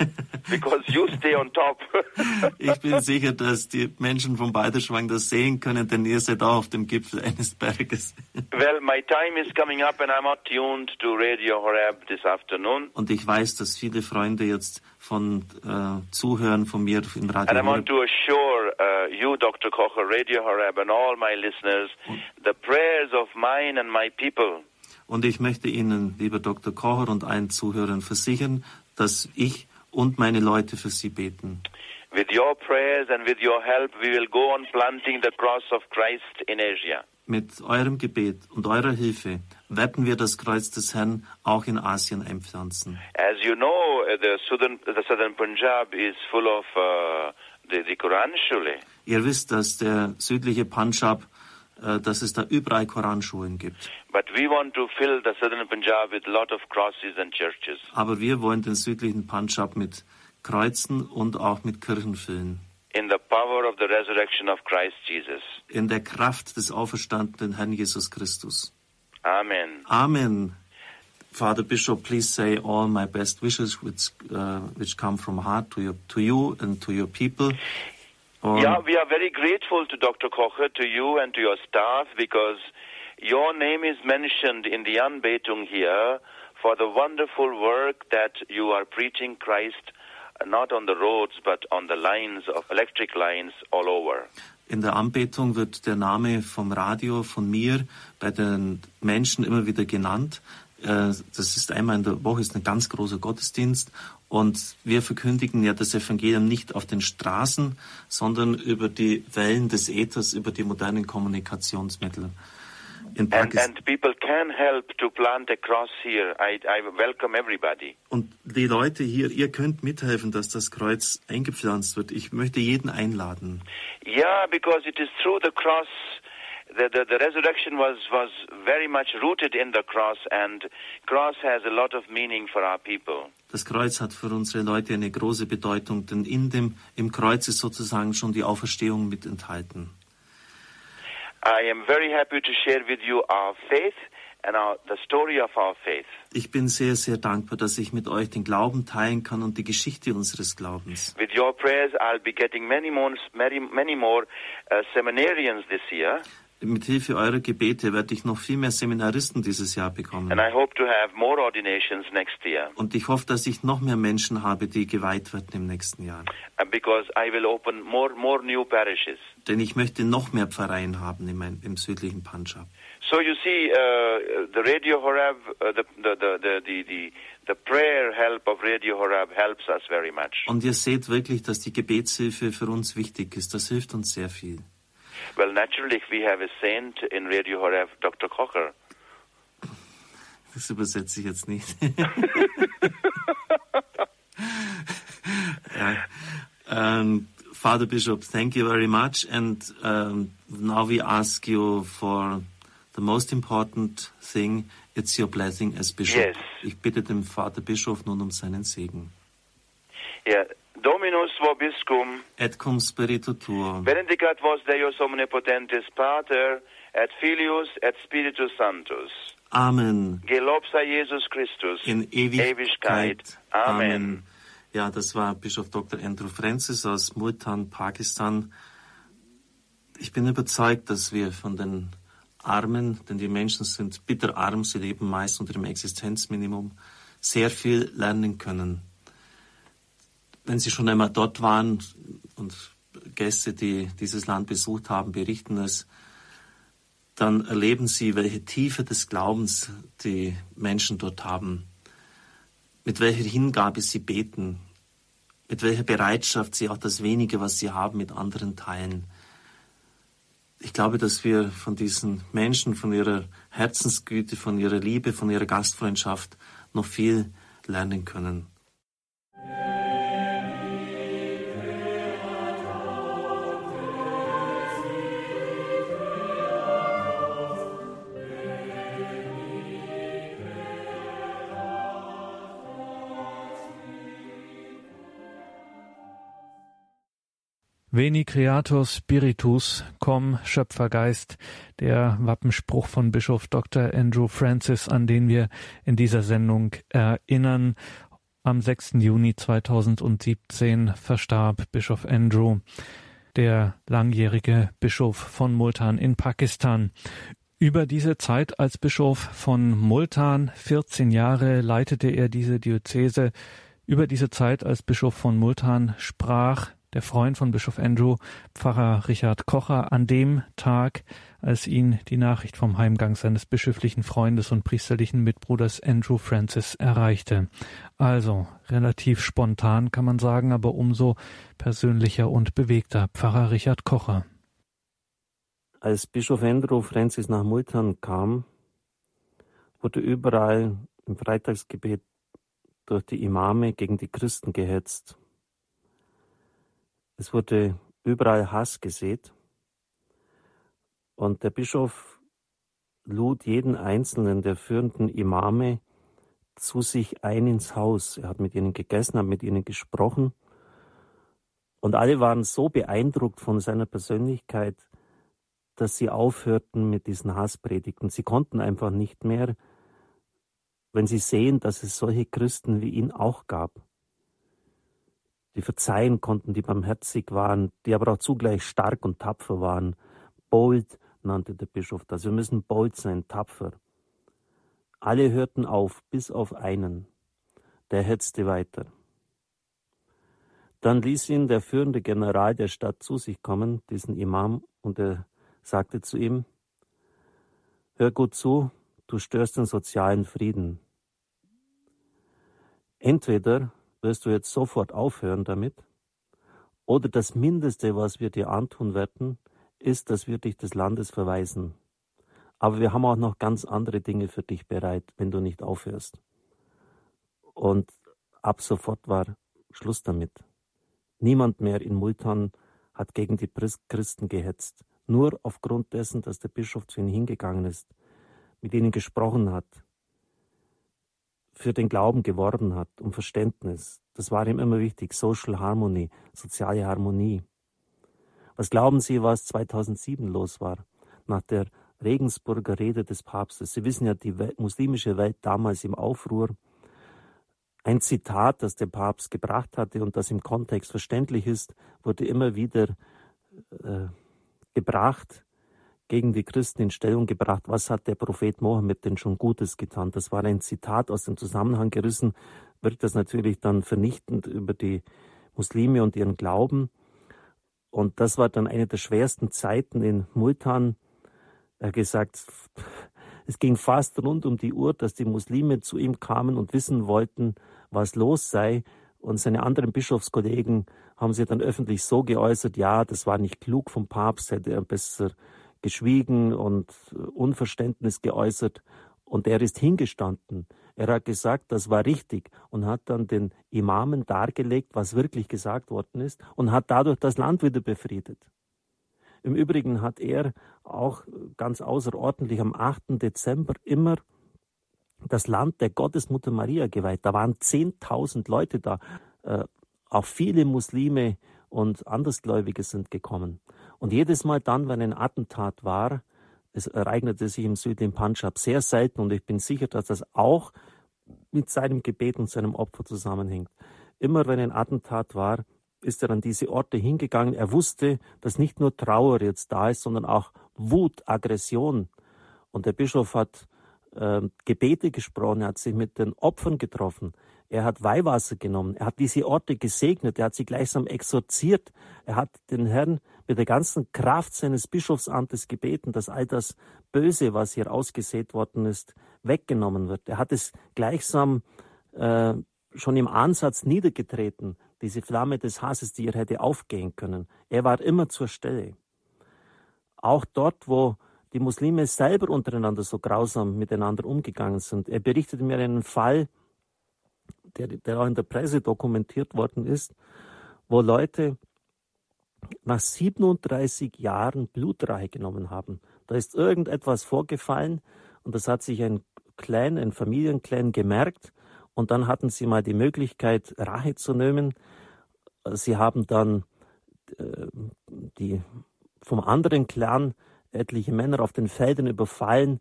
because you stay on top. Ich bin sicher, dass die Menschen von Balderschwang das sehen können, denn ihr seid auch auf dem Gipfel eines Berges. well, my time is coming up and I'm attuned to Radio Horeb this afternoon. Und ich weiß, dass viele Freunde jetzt von äh, Zuhören von mir im And I Radio want to assure uh, you, Dr. Kocher, Radio Horeb, and all my listeners, the prayers of mine and my people Und ich möchte Ihnen, lieber Dr. Kocher und allen Zuhörern versichern, dass ich und meine Leute für Sie beten. With your prayers and with your help, we will go on planting the cross of Christ in Asia. Mit eurem Gebet und eurer Hilfe werden wir das Kreuz des Herrn auch in Asien einpflanzen. As you know, uh, the southern, the southern Punjab is full of uh, the, the Quran. Ihr wisst, dass der südliche Punjab, dass es da überall Koranschulen gibt. But we want to fill the southern Punjab with a lot of crosses and churches. Aber wir wollen den südlichen Punjab mit Kreuzen und auch mit Kirchen füllen. In the power of the resurrection of Christ Jesus. In der Kraft des auferstandenen Herrn Jesus Christus. Amen. Amen. Father Bishop, please say all my best wishes which, uh, which come from heart to, your, to you and to your people. Um, Yeah, we are very grateful to Dr. Kocher, to you and to your staff because your name is mentioned in the Anbetung here for the wonderful work that you are preaching Christ uh, not on the roads but on the lines of electric lines all over. In der Anbetung wird der Name vom Radio, von mir, bei den Menschen immer wieder genannt. Äh, Das ist einmal in der Woche, ist ein ganz großer Gottesdienst. Und wir verkündigen ja das Evangelium nicht auf den Straßen, sondern über die Wellen des Äthers, über die modernen Kommunikationsmittel. In And, Pakistan. and people can help to plant a cross here. I, I welcome everybody. Und die Leute hier, ihr könnt mithelfen, dass das Kreuz eingepflanzt wird. Ich möchte jeden einladen. Yeah, because it is through the cross. The, the, the resurrection was, was very much rooted in the cross, and cross has a lot of meaning for our people. Das Kreuz hat für unsere Leute eine große Bedeutung, denn in dem, im Kreuz ist sozusagen schon die Auferstehung mit enthalten. I am very happy to share with you our faith and our, the story of our faith. Ich bin sehr, sehr dankbar, dass ich mit euch den Glauben teilen kann und die Geschichte unseres Glaubens. With your prayers, I'll be getting many more, many, many more uh, seminarians this year, Mit Hilfe eurer Gebete werde ich noch viel mehr Seminaristen dieses Jahr bekommen. and I hope to have more ordinations next year. Und ich hoffe, dass ich noch mehr Menschen habe, die geweiht werden im nächsten Jahr. Because I will open more, more new parishes. Denn ich möchte noch mehr Pfarreien haben im, im südlichen Punjab. So you see, uh, the Radio Horeb, uh, the, the, the, the, the, the prayer help of Radio Horeb helps us very much. Und ihr seht wirklich, dass die Gebetshilfe für uns wichtig ist. Das hilft uns sehr viel. Well, naturally, we have a saint in Radio Horeb, Dr. Kocher. Das übersetze ich jetzt nicht. um, Father Bishop, thank you very much. And um, now we ask you for the most important thing. It's your blessing as Bishop. Yes. Ich bitte den Vater Bischof nun um seinen Segen. Yeah. Dominus vobiscum, Et cum spiritu tuo, benedicat vos Deus omnipotentis Pater, et Filius, et Spiritus Sanctus. Amen. Gelobt sei Jesus Christus In Ewigkeit. Ewigkeit. Amen. Ja, das war Bischof Dr. Andrew Francis aus Multan, Pakistan. Ich bin überzeugt, dass wir von den Armen, denn die Menschen sind bitterarm, sie leben meist unter dem Existenzminimum, sehr viel lernen können. Wenn Sie schon einmal dort waren und Gäste, die dieses Land besucht haben, berichten es, dann erleben Sie, welche Tiefe des Glaubens die Menschen dort haben, mit welcher Hingabe sie beten, mit welcher Bereitschaft sie auch das wenige, was sie haben, mit anderen teilen. Ich glaube, dass wir von diesen Menschen, von ihrer Herzensgüte, von ihrer Liebe, von ihrer Gastfreundschaft noch viel lernen können. Veni Creator Spiritus, komm Schöpfergeist, der Wappenspruch von Bischof Dr. Andrew Francis, an den wir in dieser Sendung erinnern. Am 6. Juni 2017 verstarb Bischof Andrew, der langjährige Bischof von Multan in Pakistan. Über diese Zeit als Bischof von Multan, 14 Jahre leitete er diese Diözese. Über diese Zeit als Bischof von Multan sprach der Freund von Bischof Andrew, Pfarrer Richard Kocher, an dem Tag, als ihn die Nachricht vom Heimgang seines bischöflichen Freundes und priesterlichen Mitbruders Andrew Francis erreichte. Also relativ spontan kann man sagen, aber umso persönlicher und bewegter Pfarrer Richard Kocher. Als Bischof Andrew Francis nach Multan kam, wurde überall im Freitagsgebet durch die Imame gegen die Christen gehetzt. Es wurde überall Hass gesät. Und der Bischof lud jeden einzelnen der führenden Imame zu sich ein ins Haus. Er hat mit ihnen gegessen, hat mit ihnen gesprochen. Und alle waren so beeindruckt von seiner Persönlichkeit, dass sie aufhörten mit diesen Hasspredigten. Sie konnten einfach nicht mehr, wenn sie sehen, dass es solche Christen wie ihn auch gab die verzeihen konnten, die barmherzig waren, die aber auch zugleich stark und tapfer waren. Bold nannte der Bischof das. Wir müssen bold sein, tapfer. Alle hörten auf, bis auf einen. Der hetzte weiter. Dann ließ ihn der führende General der Stadt zu sich kommen, diesen Imam, und er sagte zu ihm, Hör gut zu, du störst den sozialen Frieden. Entweder wirst du jetzt sofort aufhören damit? Oder das Mindeste, was wir dir antun werden, ist, dass wir dich des Landes verweisen. Aber wir haben auch noch ganz andere Dinge für dich bereit, wenn du nicht aufhörst. Und ab sofort war Schluss damit. Niemand mehr in Multan hat gegen die Christen gehetzt. Nur aufgrund dessen, dass der Bischof zu ihnen hingegangen ist, mit ihnen gesprochen hat, für den Glauben geworben hat, um Verständnis. Das war ihm immer wichtig. Social Harmony, soziale Harmonie. Was glauben Sie, was 2007 los war? Nach der Regensburger Rede des Papstes. Sie wissen ja, die Welt, muslimische Welt damals im Aufruhr. Ein Zitat, das der Papst gebracht hatte und das im Kontext verständlich ist, wurde immer wieder äh, gebracht gegen die Christen in Stellung gebracht, was hat der Prophet Mohammed denn schon Gutes getan. Das war ein Zitat aus dem Zusammenhang gerissen, wirkt das natürlich dann vernichtend über die Muslime und ihren Glauben. Und das war dann eine der schwersten Zeiten in Multan. Er hat gesagt, es ging fast rund um die Uhr, dass die Muslime zu ihm kamen und wissen wollten, was los sei. Und seine anderen Bischofskollegen haben sich dann öffentlich so geäußert, ja, das war nicht klug vom Papst, hätte er besser geschwiegen und Unverständnis geäußert und er ist hingestanden. Er hat gesagt, das war richtig und hat dann den Imamen dargelegt, was wirklich gesagt worden ist und hat dadurch das Land wieder befriedet. Im Übrigen hat er auch ganz außerordentlich am 8. Dezember immer das Land der Gottesmutter Maria geweiht. Da waren 10.000 Leute da. Äh, auch viele Muslime und Andersgläubige sind gekommen. Und jedes Mal dann, wenn ein Attentat war, es ereignete sich im südlichen Punjab sehr selten und ich bin sicher, dass das auch mit seinem Gebet und seinem Opfer zusammenhängt. Immer wenn ein Attentat war, ist er an diese Orte hingegangen. Er wusste, dass nicht nur Trauer jetzt da ist, sondern auch Wut, Aggression. Und der Bischof hat äh, Gebete gesprochen, er hat sich mit den Opfern getroffen. Er hat Weihwasser genommen. Er hat diese Orte gesegnet. Er hat sie gleichsam exorziert. Er hat den Herrn mit der ganzen Kraft seines Bischofsamtes gebeten, dass all das Böse, was hier ausgesät worden ist, weggenommen wird. Er hat es gleichsam äh, schon im Ansatz niedergetreten, diese Flamme des Hasses, die hier hätte aufgehen können. Er war immer zur Stelle. Auch dort, wo die Muslime selber untereinander so grausam miteinander umgegangen sind. Er berichtete mir einen Fall, der, der auch in der Presse dokumentiert worden ist, wo Leute nach 37 Jahren Blutrache genommen haben. Da ist irgendetwas vorgefallen und das hat sich ein Clan, ein Familienclan gemerkt und dann hatten sie mal die Möglichkeit, Rache zu nehmen. Sie haben dann äh, die vom anderen Clan etliche Männer auf den Feldern überfallen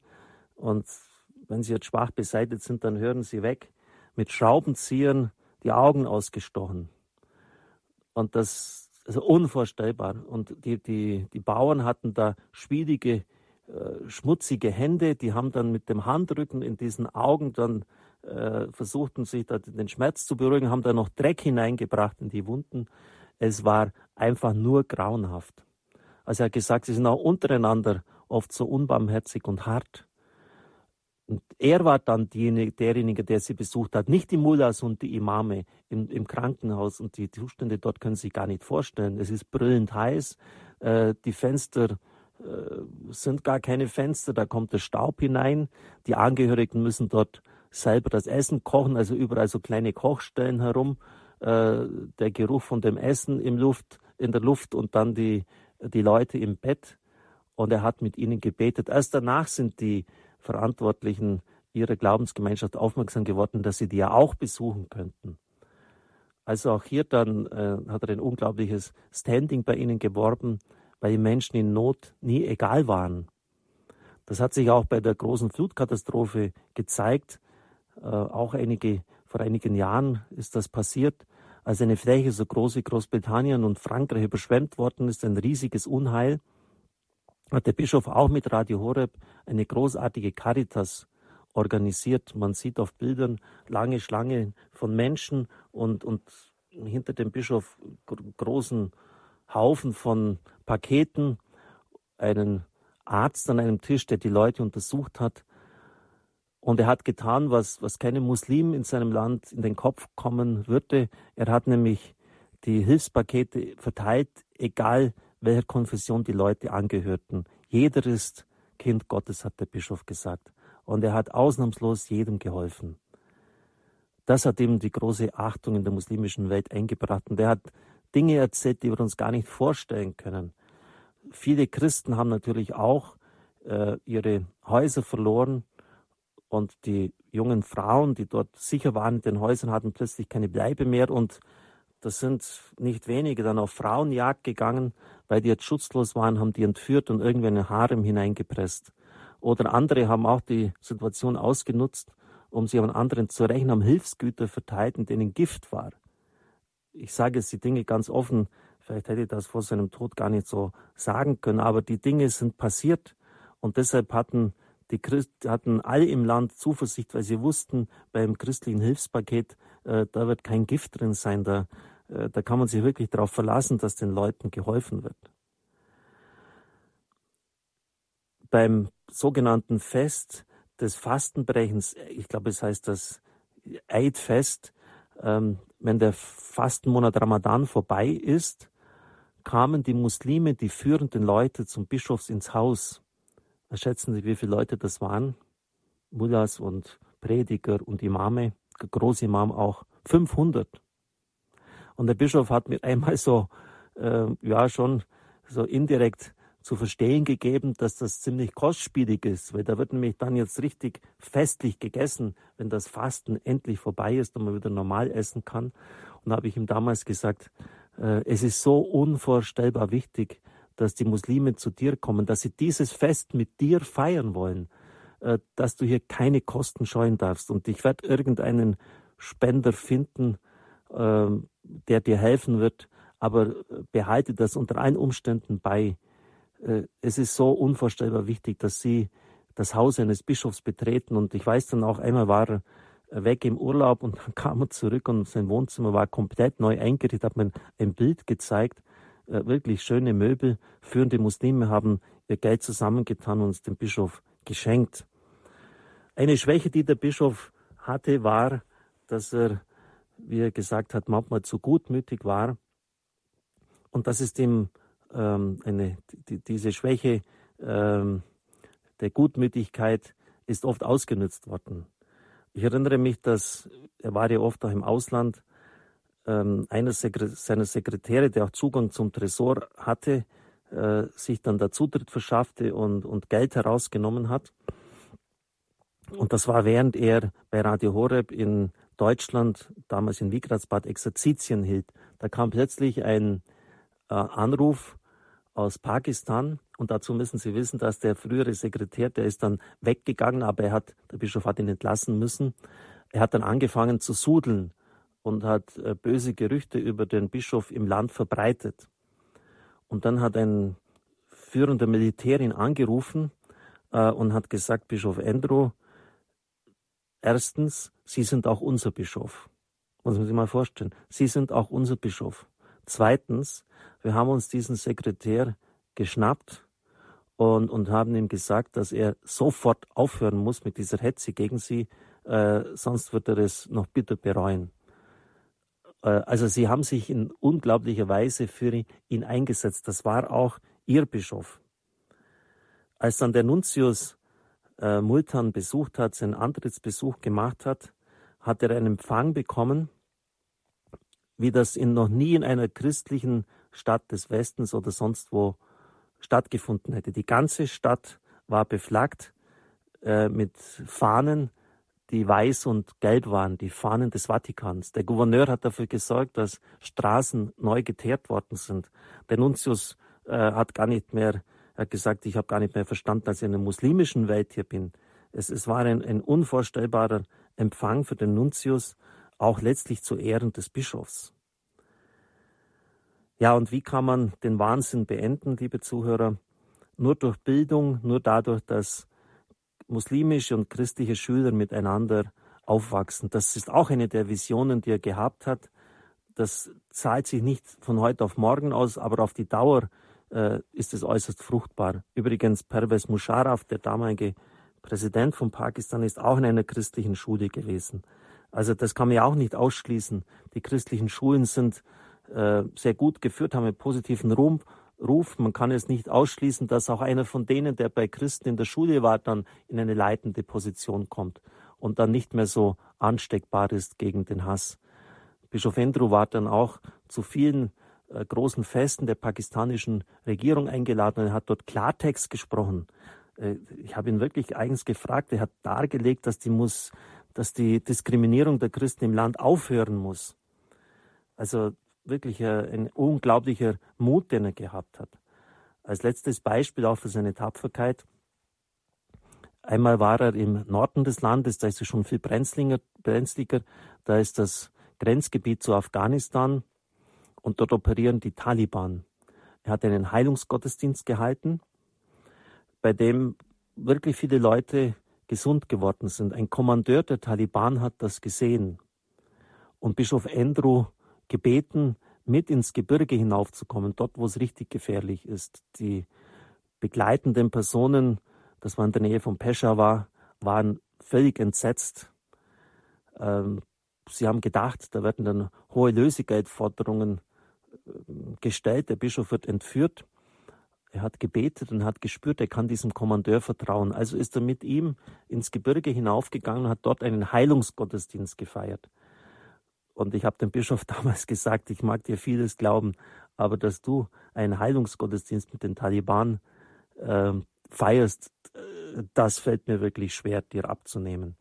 und wenn sie jetzt schwach beseitigt sind, dann hören sie weg, mit Schraubenziehern die Augen ausgestochen. Und das ist also unvorstellbar. Und die, die, die Bauern hatten da schwierige, äh, schmutzige Hände, die haben dann mit dem Handrücken in diesen Augen dann äh, versuchten sich da den Schmerz zu beruhigen, haben da noch Dreck hineingebracht in die Wunden. Es war einfach nur grauenhaft. Also er hat gesagt, sie sind auch untereinander oft so unbarmherzig und hart. Und er war dann derjenige, der sie besucht hat, nicht die Mullahs und die Imame im, im Krankenhaus. Und die Zustände dort können Sie sich gar nicht vorstellen. Es ist brüllend heiß, äh, die Fenster äh, sind gar keine Fenster, da kommt der Staub hinein. Die Angehörigen müssen dort selber das Essen kochen, also überall so kleine Kochstellen herum. Äh, der Geruch von dem Essen im Luft, in der Luft und dann die, die Leute im Bett. Und er hat mit ihnen gebetet. Erst danach sind die Verantwortlichen ihrer Glaubensgemeinschaft aufmerksam geworden, dass sie die ja auch besuchen könnten. Also auch hier dann äh, hat er ein unglaubliches Standing bei ihnen geworben, weil die Menschen in Not nie egal waren. Das hat sich auch bei der großen Flutkatastrophe gezeigt. Äh, auch einige, vor einigen Jahren ist das passiert, als eine Fläche so groß wie Großbritannien und Frankreich überschwemmt worden ist, ein riesiges Unheil hat der Bischof auch mit Radio Horeb eine großartige Caritas organisiert. Man sieht auf Bildern lange Schlange von Menschen und, und hinter dem Bischof großen Haufen von Paketen, einen Arzt an einem Tisch, der die Leute untersucht hat. Und er hat getan, was, was keinem Muslim in seinem Land in den Kopf kommen würde. Er hat nämlich die Hilfspakete verteilt, egal welcher Konfession die Leute angehörten. Jeder ist Kind Gottes, hat der Bischof gesagt. Und er hat ausnahmslos jedem geholfen. Das hat ihm die große Achtung in der muslimischen Welt eingebracht. Und er hat Dinge erzählt, die wir uns gar nicht vorstellen können. Viele Christen haben natürlich auch äh, ihre Häuser verloren und die jungen Frauen, die dort sicher waren in den Häusern, hatten plötzlich keine Bleibe mehr und das sind nicht wenige dann auf Frauenjagd gegangen, weil die jetzt schutzlos waren, haben die entführt und irgendwie in ein Harem hineingepresst. Oder andere haben auch die Situation ausgenutzt, um sie an anderen zu rächen, haben Hilfsgüter verteilt, in denen Gift war. Ich sage jetzt die Dinge ganz offen, vielleicht hätte ich das vor seinem Tod gar nicht so sagen können, aber die Dinge sind passiert und deshalb hatten die Christ, hatten alle im Land Zuversicht, weil sie wussten, beim christlichen Hilfspaket, äh, da wird kein Gift drin sein, da da kann man sich wirklich darauf verlassen, dass den Leuten geholfen wird. Beim sogenannten Fest des Fastenbrechens, ich glaube, es heißt das Eidfest, ähm, wenn der Fastenmonat Ramadan vorbei ist, kamen die Muslime, die führenden Leute zum Bischofs ins Haus. Schätzen Sie, wie viele Leute das waren? Mullahs und Prediger und Imame, Großimam auch, 500. Und der Bischof hat mir einmal so, äh, ja, schon so indirekt zu verstehen gegeben, dass das ziemlich kostspielig ist, weil da wird nämlich dann jetzt richtig festlich gegessen, wenn das Fasten endlich vorbei ist und man wieder normal essen kann. Und da habe ich ihm damals gesagt, äh, es ist so unvorstellbar wichtig, dass die Muslime zu dir kommen, dass sie dieses Fest mit dir feiern wollen, äh, dass du hier keine Kosten scheuen darfst. Und ich werde irgendeinen Spender finden, der dir helfen wird, aber behalte das unter allen Umständen bei. Äh, es ist so unvorstellbar wichtig, dass Sie das Haus eines Bischofs betreten. Und ich weiß dann auch, einmal war er weg im Urlaub und dann kam er zurück und sein Wohnzimmer war komplett neu eingerichtet, hat mir ein Bild gezeigt, äh, wirklich schöne Möbel. Führende Muslime haben ihr Geld zusammengetan und es dem Bischof geschenkt. Eine Schwäche, die der Bischof hatte, war, dass er wie er gesagt hat, manchmal zu gutmütig war. Und das ist ihm ähm, eine, die, diese Schwäche ähm, der Gutmütigkeit ist oft ausgenutzt worden. Ich erinnere mich, dass er war ja oft auch im Ausland. Ähm, einer Sekre seiner Sekretäre, der auch Zugang zum Tresor hatte, äh, sich dann der Zutritt verschaffte und, und Geld herausgenommen hat. Und das war während er bei Radio Horeb in Deutschland, damals in Wigratsbad, Exerzitien hielt. Da kam plötzlich ein, äh, Anruf aus Pakistan. Und dazu müssen Sie wissen, dass der frühere Sekretär, der ist dann weggegangen, aber er hat, der Bischof hat ihn entlassen müssen. Er hat dann angefangen zu sudeln und hat äh, böse Gerüchte über den Bischof im Land verbreitet. Und dann hat ein führender Militär ihn angerufen äh, und hat gesagt, Bischof Andrew, erstens, Sie sind auch unser Bischof. Muss man sich mal vorstellen. Sie sind auch unser Bischof. Zweitens, wir haben uns diesen Sekretär geschnappt und, und haben ihm gesagt, dass er sofort aufhören muss mit dieser Hetze gegen sie, äh, sonst wird er es noch bitter bereuen. Äh, also sie haben sich in unglaublicher Weise für ihn eingesetzt. Das war auch ihr Bischof. Als dann der Nuntius äh, Multan besucht hat, seinen Antrittsbesuch gemacht hat, hat er einen Empfang bekommen, wie das in noch nie in einer christlichen Stadt des Westens oder sonst wo stattgefunden hätte. Die ganze Stadt war beflaggt äh, mit Fahnen, die weiß und gelb waren, die Fahnen des Vatikans. Der Gouverneur hat dafür gesorgt, dass Straßen neu geteert worden sind. Der Nuntius äh, hat gar nicht mehr hat gesagt, ich habe gar nicht mehr verstanden, dass ich in der muslimischen Welt hier bin. Es, es war ein, ein unvorstellbarer Empfang für den Nuntius, auch letztlich zu Ehren des Bischofs. Ja, und wie kann man den Wahnsinn beenden, liebe Zuhörer? Nur durch Bildung, nur dadurch, dass muslimische und christliche Schüler miteinander aufwachsen. Das ist auch eine der Visionen, die er gehabt hat. Das zahlt sich nicht von heute auf morgen aus, aber auf die Dauer äh, ist es äußerst fruchtbar. Übrigens, Pervez Musharraf, der damalige Präsident von Pakistan, ist auch in einer christlichen Schule gewesen. Also das kann man ja auch nicht ausschließen. Die christlichen Schulen sind äh, sehr gut geführt, haben einen positiven Ruhm, Ruf. Man kann es nicht ausschließen, dass auch einer von denen, der bei Christen in der Schule war, dann in eine leitende Position kommt und dann nicht mehr so ansteckbar ist gegen den Hass. Bischof Endru war dann auch zu vielen äh, großen Festen der pakistanischen Regierung eingeladen und er hat dort Klartext gesprochen. Äh, ich habe ihn wirklich eigens gefragt. Er hat dargelegt, dass die, muss, dass die Diskriminierung der Christen im Land aufhören muss. Also wirklich ein unglaublicher Mut, den er gehabt hat. Als letztes Beispiel auch für seine Tapferkeit. Einmal war er im Norden des Landes, da ist es schon viel brenzliger, brenzliger, da ist das Grenzgebiet zu Afghanistan und dort operieren die Taliban. Er hat einen Heilungsgottesdienst gehalten, bei dem wirklich viele Leute gesund geworden sind. Ein Kommandeur der Taliban hat das gesehen. Und Bischof Andrew gebeten, mit ins Gebirge hinaufzukommen, dort, wo es richtig gefährlich ist. Die begleitenden Personen, das war in der Nähe von Peshawar, waren völlig entsetzt. Ähm, sie haben gedacht, da werden dann hohe Lösegeldforderungen gestellt, der Bischof wird entführt. Er hat gebetet und hat gespürt, er kann diesem Kommandeur vertrauen. Also ist er mit ihm ins Gebirge hinaufgegangen und hat dort einen Heilungsgottesdienst gefeiert. Und ich habe dem Bischof damals gesagt, ich mag dir vieles glauben, aber dass du einen Heilungsgottesdienst mit den Taliban äh, feierst, das fällt mir wirklich schwer, dir abzunehmen.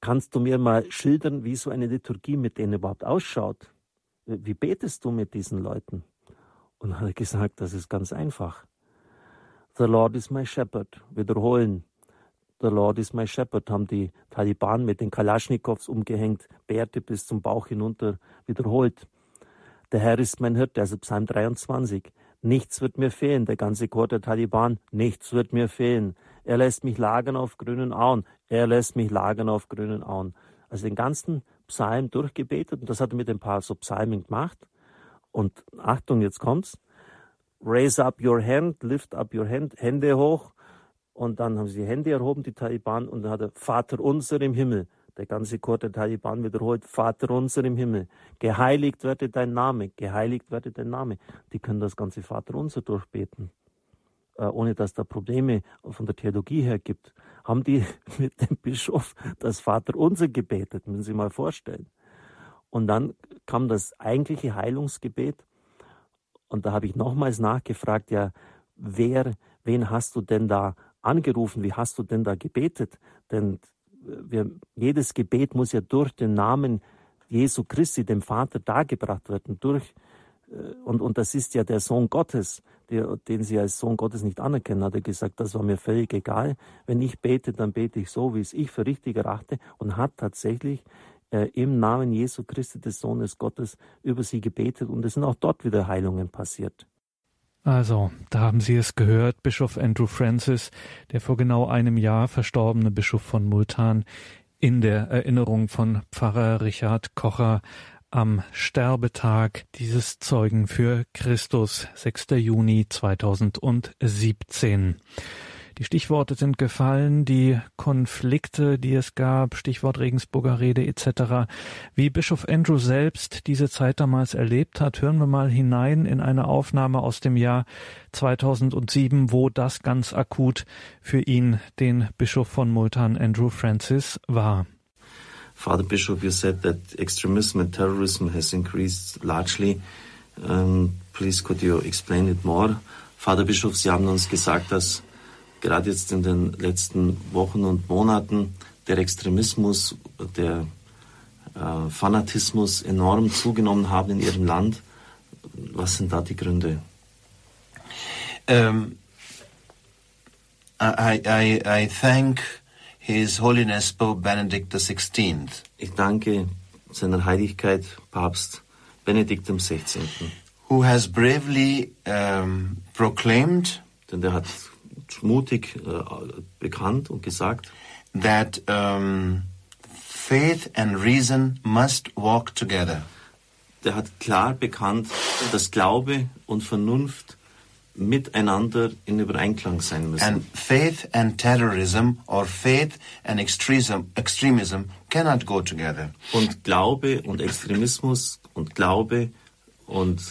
Kannst du mir mal schildern, wie so eine Liturgie mit denen überhaupt ausschaut? Wie betest du mit diesen Leuten? Und dann hat er gesagt, das ist ganz einfach. The Lord is my shepherd. Wiederholen. The Lord is my shepherd haben die Taliban mit den Kalaschnikows umgehängt, Bärte bis zum Bauch hinunter wiederholt. Der Herr ist mein Hirte, also Psalm 23. Nichts wird mir fehlen, der ganze Chor der Taliban, nichts wird mir fehlen. Er lässt mich lagern auf grünen Auen, er lässt mich lagern auf grünen Auen. Also den ganzen Psalm durchgebetet und das hat er mit ein paar so Psalmen gemacht. Und Achtung, jetzt kommt's. Raise up your hand, lift up your hand, Hände hoch. Und dann haben sie die Hände erhoben, die Taliban, und dann hat er Vater unser im Himmel. Der ganze Chor der Taliban wiederholt, Vater unser im Himmel. Geheiligt werde dein Name, geheiligt werde dein Name. Die können das ganze Vater unser durchbeten. Äh, ohne dass da Probleme von der Theologie her gibt, haben die mit dem Bischof das Vaterunser gebetet, müssen Sie mal vorstellen. Und dann kam das eigentliche Heilungsgebet und da habe ich nochmals nachgefragt, ja, wer, wen hast du denn da angerufen, wie hast du denn da gebetet? Denn wir, jedes Gebet muss ja durch den Namen Jesu Christi, dem Vater, dargebracht werden, durch äh, und, und das ist ja der Sohn Gottes, der, den sie als Sohn Gottes nicht anerkennen, hat er gesagt, das war mir völlig egal. Wenn ich bete, dann bete ich so, wie es ich für richtig erachte und hat tatsächlich äh, im Namen Jesu Christi, des Sohnes Gottes, über sie gebetet und es sind auch dort wieder Heilungen passiert. Also, da haben Sie es gehört, Bischof Andrew Francis, der vor genau einem Jahr verstorbene Bischof von Multan, in der Erinnerung von Pfarrer Richard Kocher am Sterbetag dieses Zeugen für Christus, 6. Juni 2017. Die Stichworte sind gefallen, die Konflikte, die es gab, Stichwort Regensburger Rede etc. Wie Bischof Andrew selbst diese Zeit damals erlebt hat, hören wir mal hinein in eine Aufnahme aus dem Jahr 2007, wo das ganz akut für ihn, den Bischof von Multan, Andrew Francis, war. Father Bishop, you said that extremism and terrorism has increased largely. Um, please could you explain it more? Father Bishop, Sie haben uns gesagt, dass gerade jetzt in den letzten Wochen und Monaten der Extremismus, der äh, Fanatismus enorm zugenommen haben in ihrem Land. Was sind da die Gründe? Um, I, I, I thank His Holiness Pope Benedict XVI. Ich danke seiner Heiligkeit Papst Benedikt XVI. Who has bravely um, proclaimed, denn der hat mutig äh, bekannt und gesagt, that um, faith and reason must walk together. Der hat klar bekannt, dass Glaube und Vernunft miteinander in Übereinklang sein müssen. And faith and terrorism or faith and extremism, extremism cannot go together. Und Glaube und Extremismus und Glaube und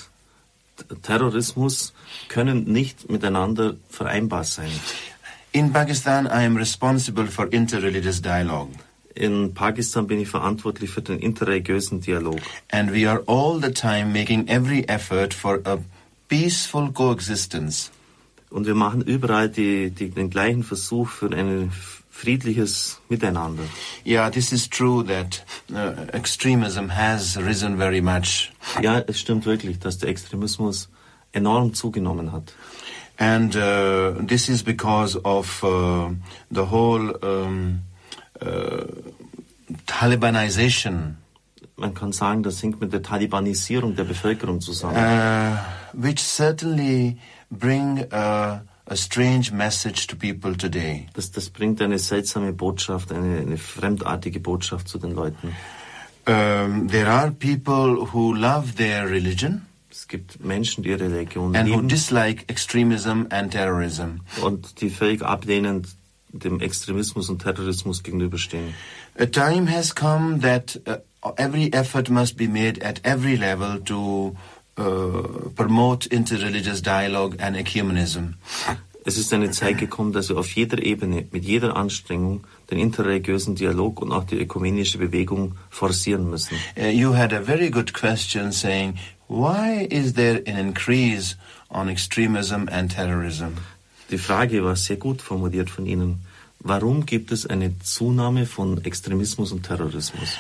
Terrorismus können nicht miteinander vereinbar sein. In Pakistan, I am responsible for interreligious dialogue. In Pakistan bin ich verantwortlich für den interreligiösen Dialog. And we are all the time making every effort for a peaceful coexistence. Und wir machen überall die, die, den gleichen Versuch für ein friedliches Miteinander. Yeah, this is true that uh, extremism has risen very much. Ja, es stimmt wirklich, dass der Extremismus enorm zugenommen hat. And uh, this is because of uh, the whole um, uh, Talibanization. Man kann sagen, das hängt mit der Talibanisierung der Bevölkerung zusammen. Uh, which certainly bring a, a strange message to people today. Das, das bringt eine seltsame Botschaft, eine, eine fremdartige Botschaft zu den Leuten. Um, there are people who love their religion. Es gibt Menschen, die ihre Religion and who lieben dislike extremism and terrorism. und die völlig ablehnend dem Extremismus und Terrorismus gegenüberstehen. A time has come that uh, every effort must be made at every level to uh, promote interreligious dialogue and ecumenism. Es ist eine Zeit gekommen, dass wir auf jeder Ebene, mit jeder Anstrengung, den interreligiösen Dialog und auch die ökumenische Bewegung forcieren müssen. Uh, you had a very good question saying, why is there an increase on extremism and terrorism? Die Frage war sehr gut formuliert von Ihnen. Warum gibt es eine Zunahme von Extremismus und Terrorismus?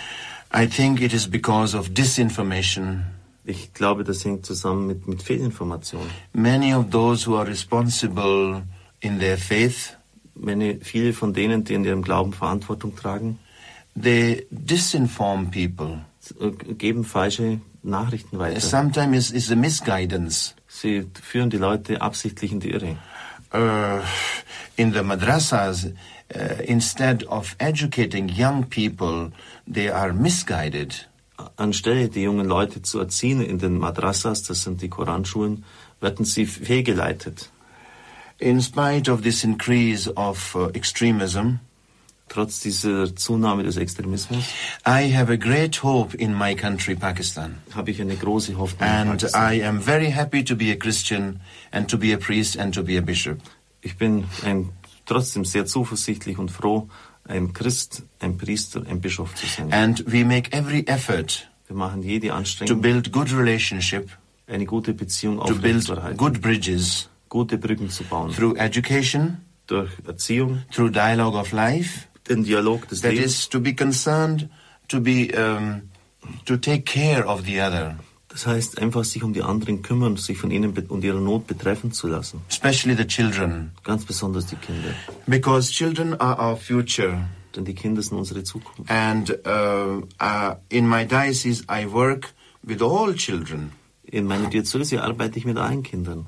I think it is because of disinformation. Ich glaube, das hängt zusammen mit, mit Fehlinformation. Many of those who are responsible in their faith, Meine, viele von denen, die in ihrem Glauben Verantwortung tragen, they disinform people. äh, geben falsche Nachrichten weiter. Sometimes it's a misguidance. Sie führen die Leute absichtlich in die Irre. uh, in the madrasas, uh, instead of educating young people, they are misguided. Anstelle die jungen Leute zu erziehen in den Madrasas, das sind die Koranschulen, werden sie fehlgeleitet. In spite of this increase of uh, extremism, Trotz dieser Zunahme des Extremismus I have a great hope in my country, Pakistan. habe ich eine große Hoffnung. in And Pakistan. I am very happy to be a Christian and to be a priest and to be a bishop. Ich bin ein, trotzdem sehr zuversichtlich und froh, ein Christ, ein Priester, ein Bischof zu sein. And we make every effort Wir machen jede to Anstrengung, build good relationship, eine gute Beziehung to build aufrechtzuerhalten, good bridges gute Brücken zu bauen. through education, Durch Erziehung, through dialogue of life, den Dialog des That Lebens, is to be concerned, to be um, to take care of the other. Das heißt einfach sich um die anderen kümmern, sich von ihnen und ihrer Not betreffen zu lassen. Especially the children. Ganz besonders die Kinder. Because children are our future. Denn die Kinder sind unsere Zukunft. And uh, uh, in my diocese I work with all children. In meiner Diözese arbeite ich mit allen Kindern.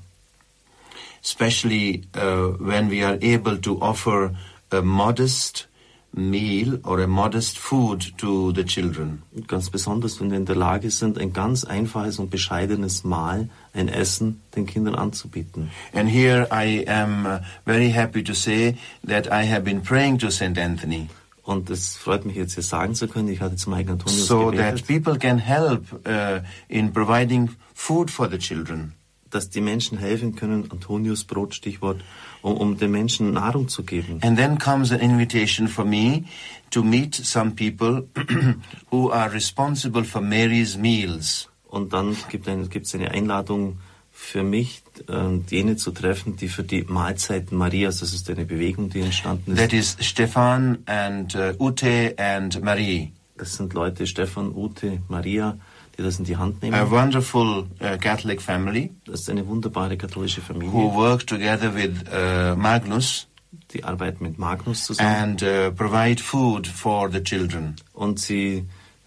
Especially uh, when we are able to offer a modest meal or a modest food to the children. Ganz besonders, wenn wir in der Lage sind, ein ganz einfaches und bescheidenes Mahl, ein Essen den Kindern anzubieten. And here I am uh, very happy to say that I have been praying to St. Anthony. Und es freut mich jetzt hier sagen zu können, ich hatte zum Heiligen Antonius So gebetet, that people can help uh, in providing food for the children. dass die Menschen helfen können, Antonius Brot, Stichwort, um, um den Menschen Nahrung zu geben. And then comes an invitation for me to meet some people who are responsible for Mary's meals. Und dann gibt es eine, eine Einladung für mich, äh, jene zu treffen, die für die Mahlzeiten Marias, das ist eine Bewegung, die entstanden ist. That is Stefan and uh, Ute and Marie. Das sind Leute, Stefan, Ute, Maria, die das in die Hand nehmen. A wonderful uh, Catholic family Das ist eine wunderbare katholische who Familie, work together with uh, Magnus die arbeiten mit Magnus zusammen and uh, provide food for the children. und sie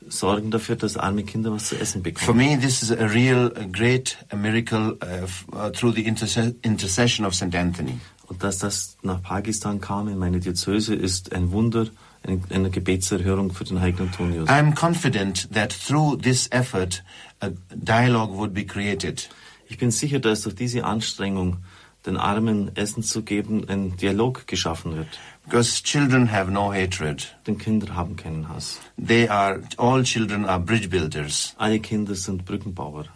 sorgen dafür, dass arme Kinder was zu essen For bekommen. me, this is a real a great a miracle uh, uh, through the interse intercession of St. Anthony. Und dass das nach Pakistan kam in meine Diözese, ist ein Wunder, eine, eine Gebetserhörung für den heiligen Antonius. I'm confident that through this effort, a dialogue would be created. Ich bin sicher, dass durch diese Anstrengung, den Armen Essen zu geben, ein Dialog geschaffen wird. Because children have no hatred. Denn Kinder haben keinen Hass. They are, all children are bridge builders. Alle Kinder sind Brückenbauer.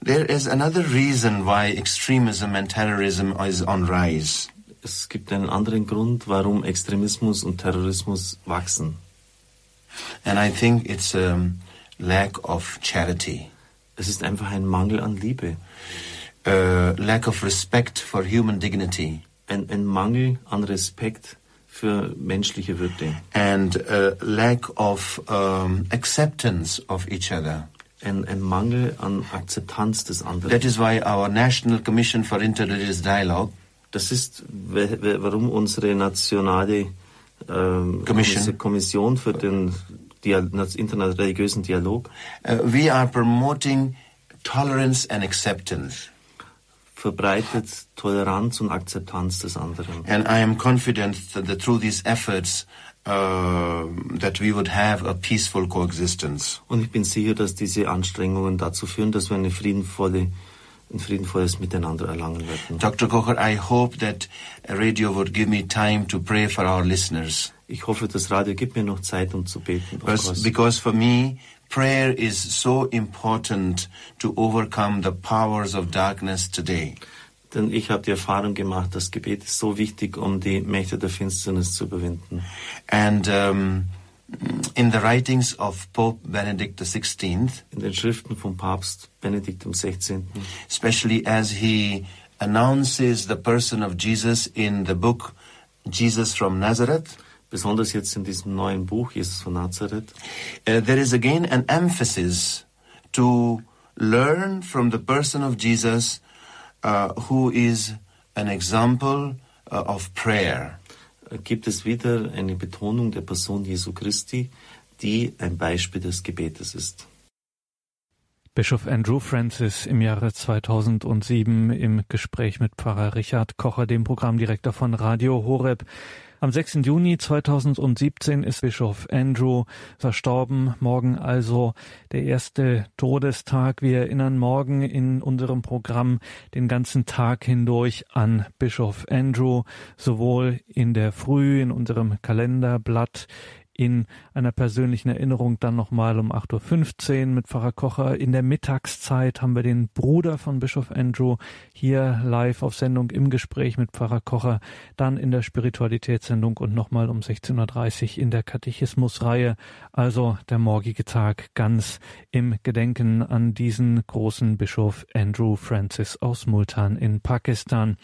There is another reason why extremism and terrorism is on rise. Es gibt einen anderen Grund, warum Extremismus und Terrorismus wachsen. And I think it's a lack of charity, Es ist einfach ein Mangel an Liebe, a lack of respect for human dignity, ein, ein Mangel an Respekt für menschliche Würde, and a lack of um, acceptance of each other. ein, ein Mangel an Akzeptanz des anderen. That is why our National Commission for Interreligious Dialogue Das ist, warum unsere nationale ähm, Commission. Kommission für den Dia interreligiösen Dialog Uh, we are promoting tolerance and acceptance. verbreitet Toleranz und Akzeptanz des anderen. And I am confident that, that through these efforts, uh, that we would have a peaceful coexistence. Und ich bin sicher, dass diese Anstrengungen dazu führen, dass wir eine friedenvolle, ein friedenvolles Miteinander erlangen werden. Dr. Kocher, I hope that radio would give me time to pray for our listeners. Ich hoffe, das Radio gibt mir noch Zeit, um zu beten. Because for me, prayer is so important to overcome the powers of darkness today. Denn ich habe die Erfahrung gemacht, das Gebet ist so wichtig, um die Mächte der Finsternis zu überwinden. And um, in the writings of Pope Benedict XVI, In den Schriften vom Papst Benedikt XVI. especially as he announces the person of Jesus in the book Jesus from Nazareth, Besonders jetzt in diesem neuen Buch, Jesus von Nazareth, uh, there is again an emphasis to learn from the person of Jesus, uh, who is an example uh, of prayer. Gibt es wieder eine Betonung der Person Jesu Christi, die ein Beispiel des Gebetes ist. Bischof Andrew Francis im Jahre 2007 im Gespräch mit Pfarrer Richard Kocher, dem Programmdirektor von Radio Horeb. Am 6. Juni 2017 ist Bischof Andrew verstorben. Morgen also der erste Todestag. Wir erinnern morgen in unserem Programm den ganzen Tag hindurch an Bischof Andrew, sowohl in der Früh, in unserem Kalenderblatt, in einer persönlichen Erinnerung dann nochmal um 8.15 Uhr mit Pfarrer Kocher. In der Mittagszeit haben wir den Bruder von Bischof Andrew hier live auf Sendung im Gespräch mit Pfarrer Kocher, dann in der Spiritualitätssendung und nochmal um 16.30 Uhr in der Katechismusreihe. Also der morgige Tag ganz im Gedenken an diesen großen Bischof Andrew Francis aus Multan in Pakistan.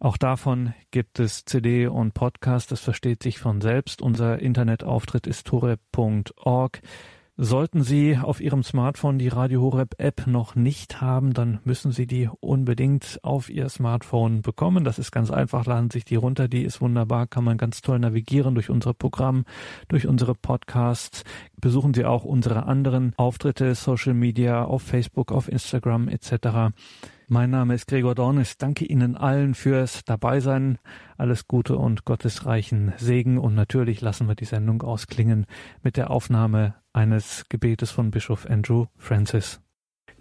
Auch davon gibt es CD und Podcast, das versteht sich von selbst. Unser Internetauftritt ist tore.org. Sollten Sie auf Ihrem Smartphone die Radio Horeb App noch nicht haben, dann müssen Sie die unbedingt auf Ihr Smartphone bekommen. Das ist ganz einfach, laden sich die runter, die ist wunderbar, kann man ganz toll navigieren durch unser Programm, durch unsere Podcasts. Besuchen Sie auch unsere anderen Auftritte, Social Media, auf Facebook, auf Instagram etc. Mein Name ist Gregor Dornis. Danke Ihnen allen fürs Dabeisein. Alles Gute und gottesreichen Segen. Und natürlich lassen wir die Sendung ausklingen mit der Aufnahme eines Gebetes von Bischof Andrew Francis.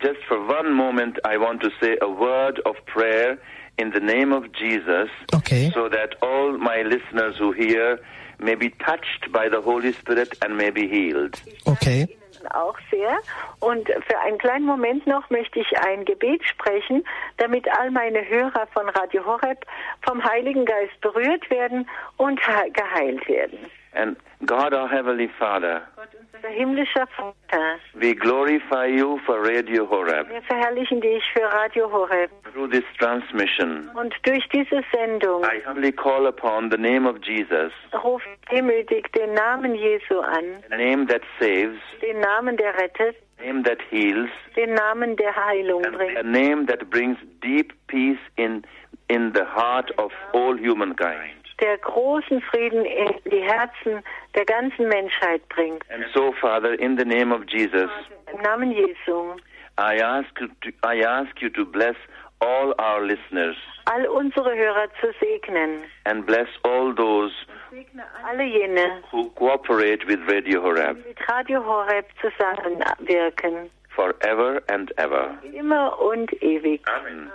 Just for one moment, I want to say a word of prayer in the name of Jesus, Okay. so that all my listeners who hear may be touched by the Holy Spirit and may be healed. Okay. Auch sehr. Und für einen kleinen Moment noch möchte ich ein Gebet sprechen, damit all meine Hörer von Radio Horeb vom Heiligen Geist berührt werden und he- geheilt werden. And God, our Heavenly Father, Unser himmlischer Vater, we glorify you for Radio Horeb wir verherrlichen dich für Radio Horeb. through this transmission. Und durch diese Sendung I humbly call upon the name of Jesus, ruft demütig den Namen Jesu an, a name that saves, den Namen, der rettet, name that heals, den Namen, der Heilung and a bringt, name that brings deep peace in in the heart of all humankind. Der großen Frieden in die Herzen der ganzen Menschheit bringt. And so, Father, in the name of Jesus, Im Namen Jesu. I ask you to, I ask you to bless all our listeners all unsere Hörer zu segnen. and bless all those Alle jene, who cooperate with Radio Horeb die mit Radio Horeb zusammenwirken. forever and ever. Immer und ewig. Amen.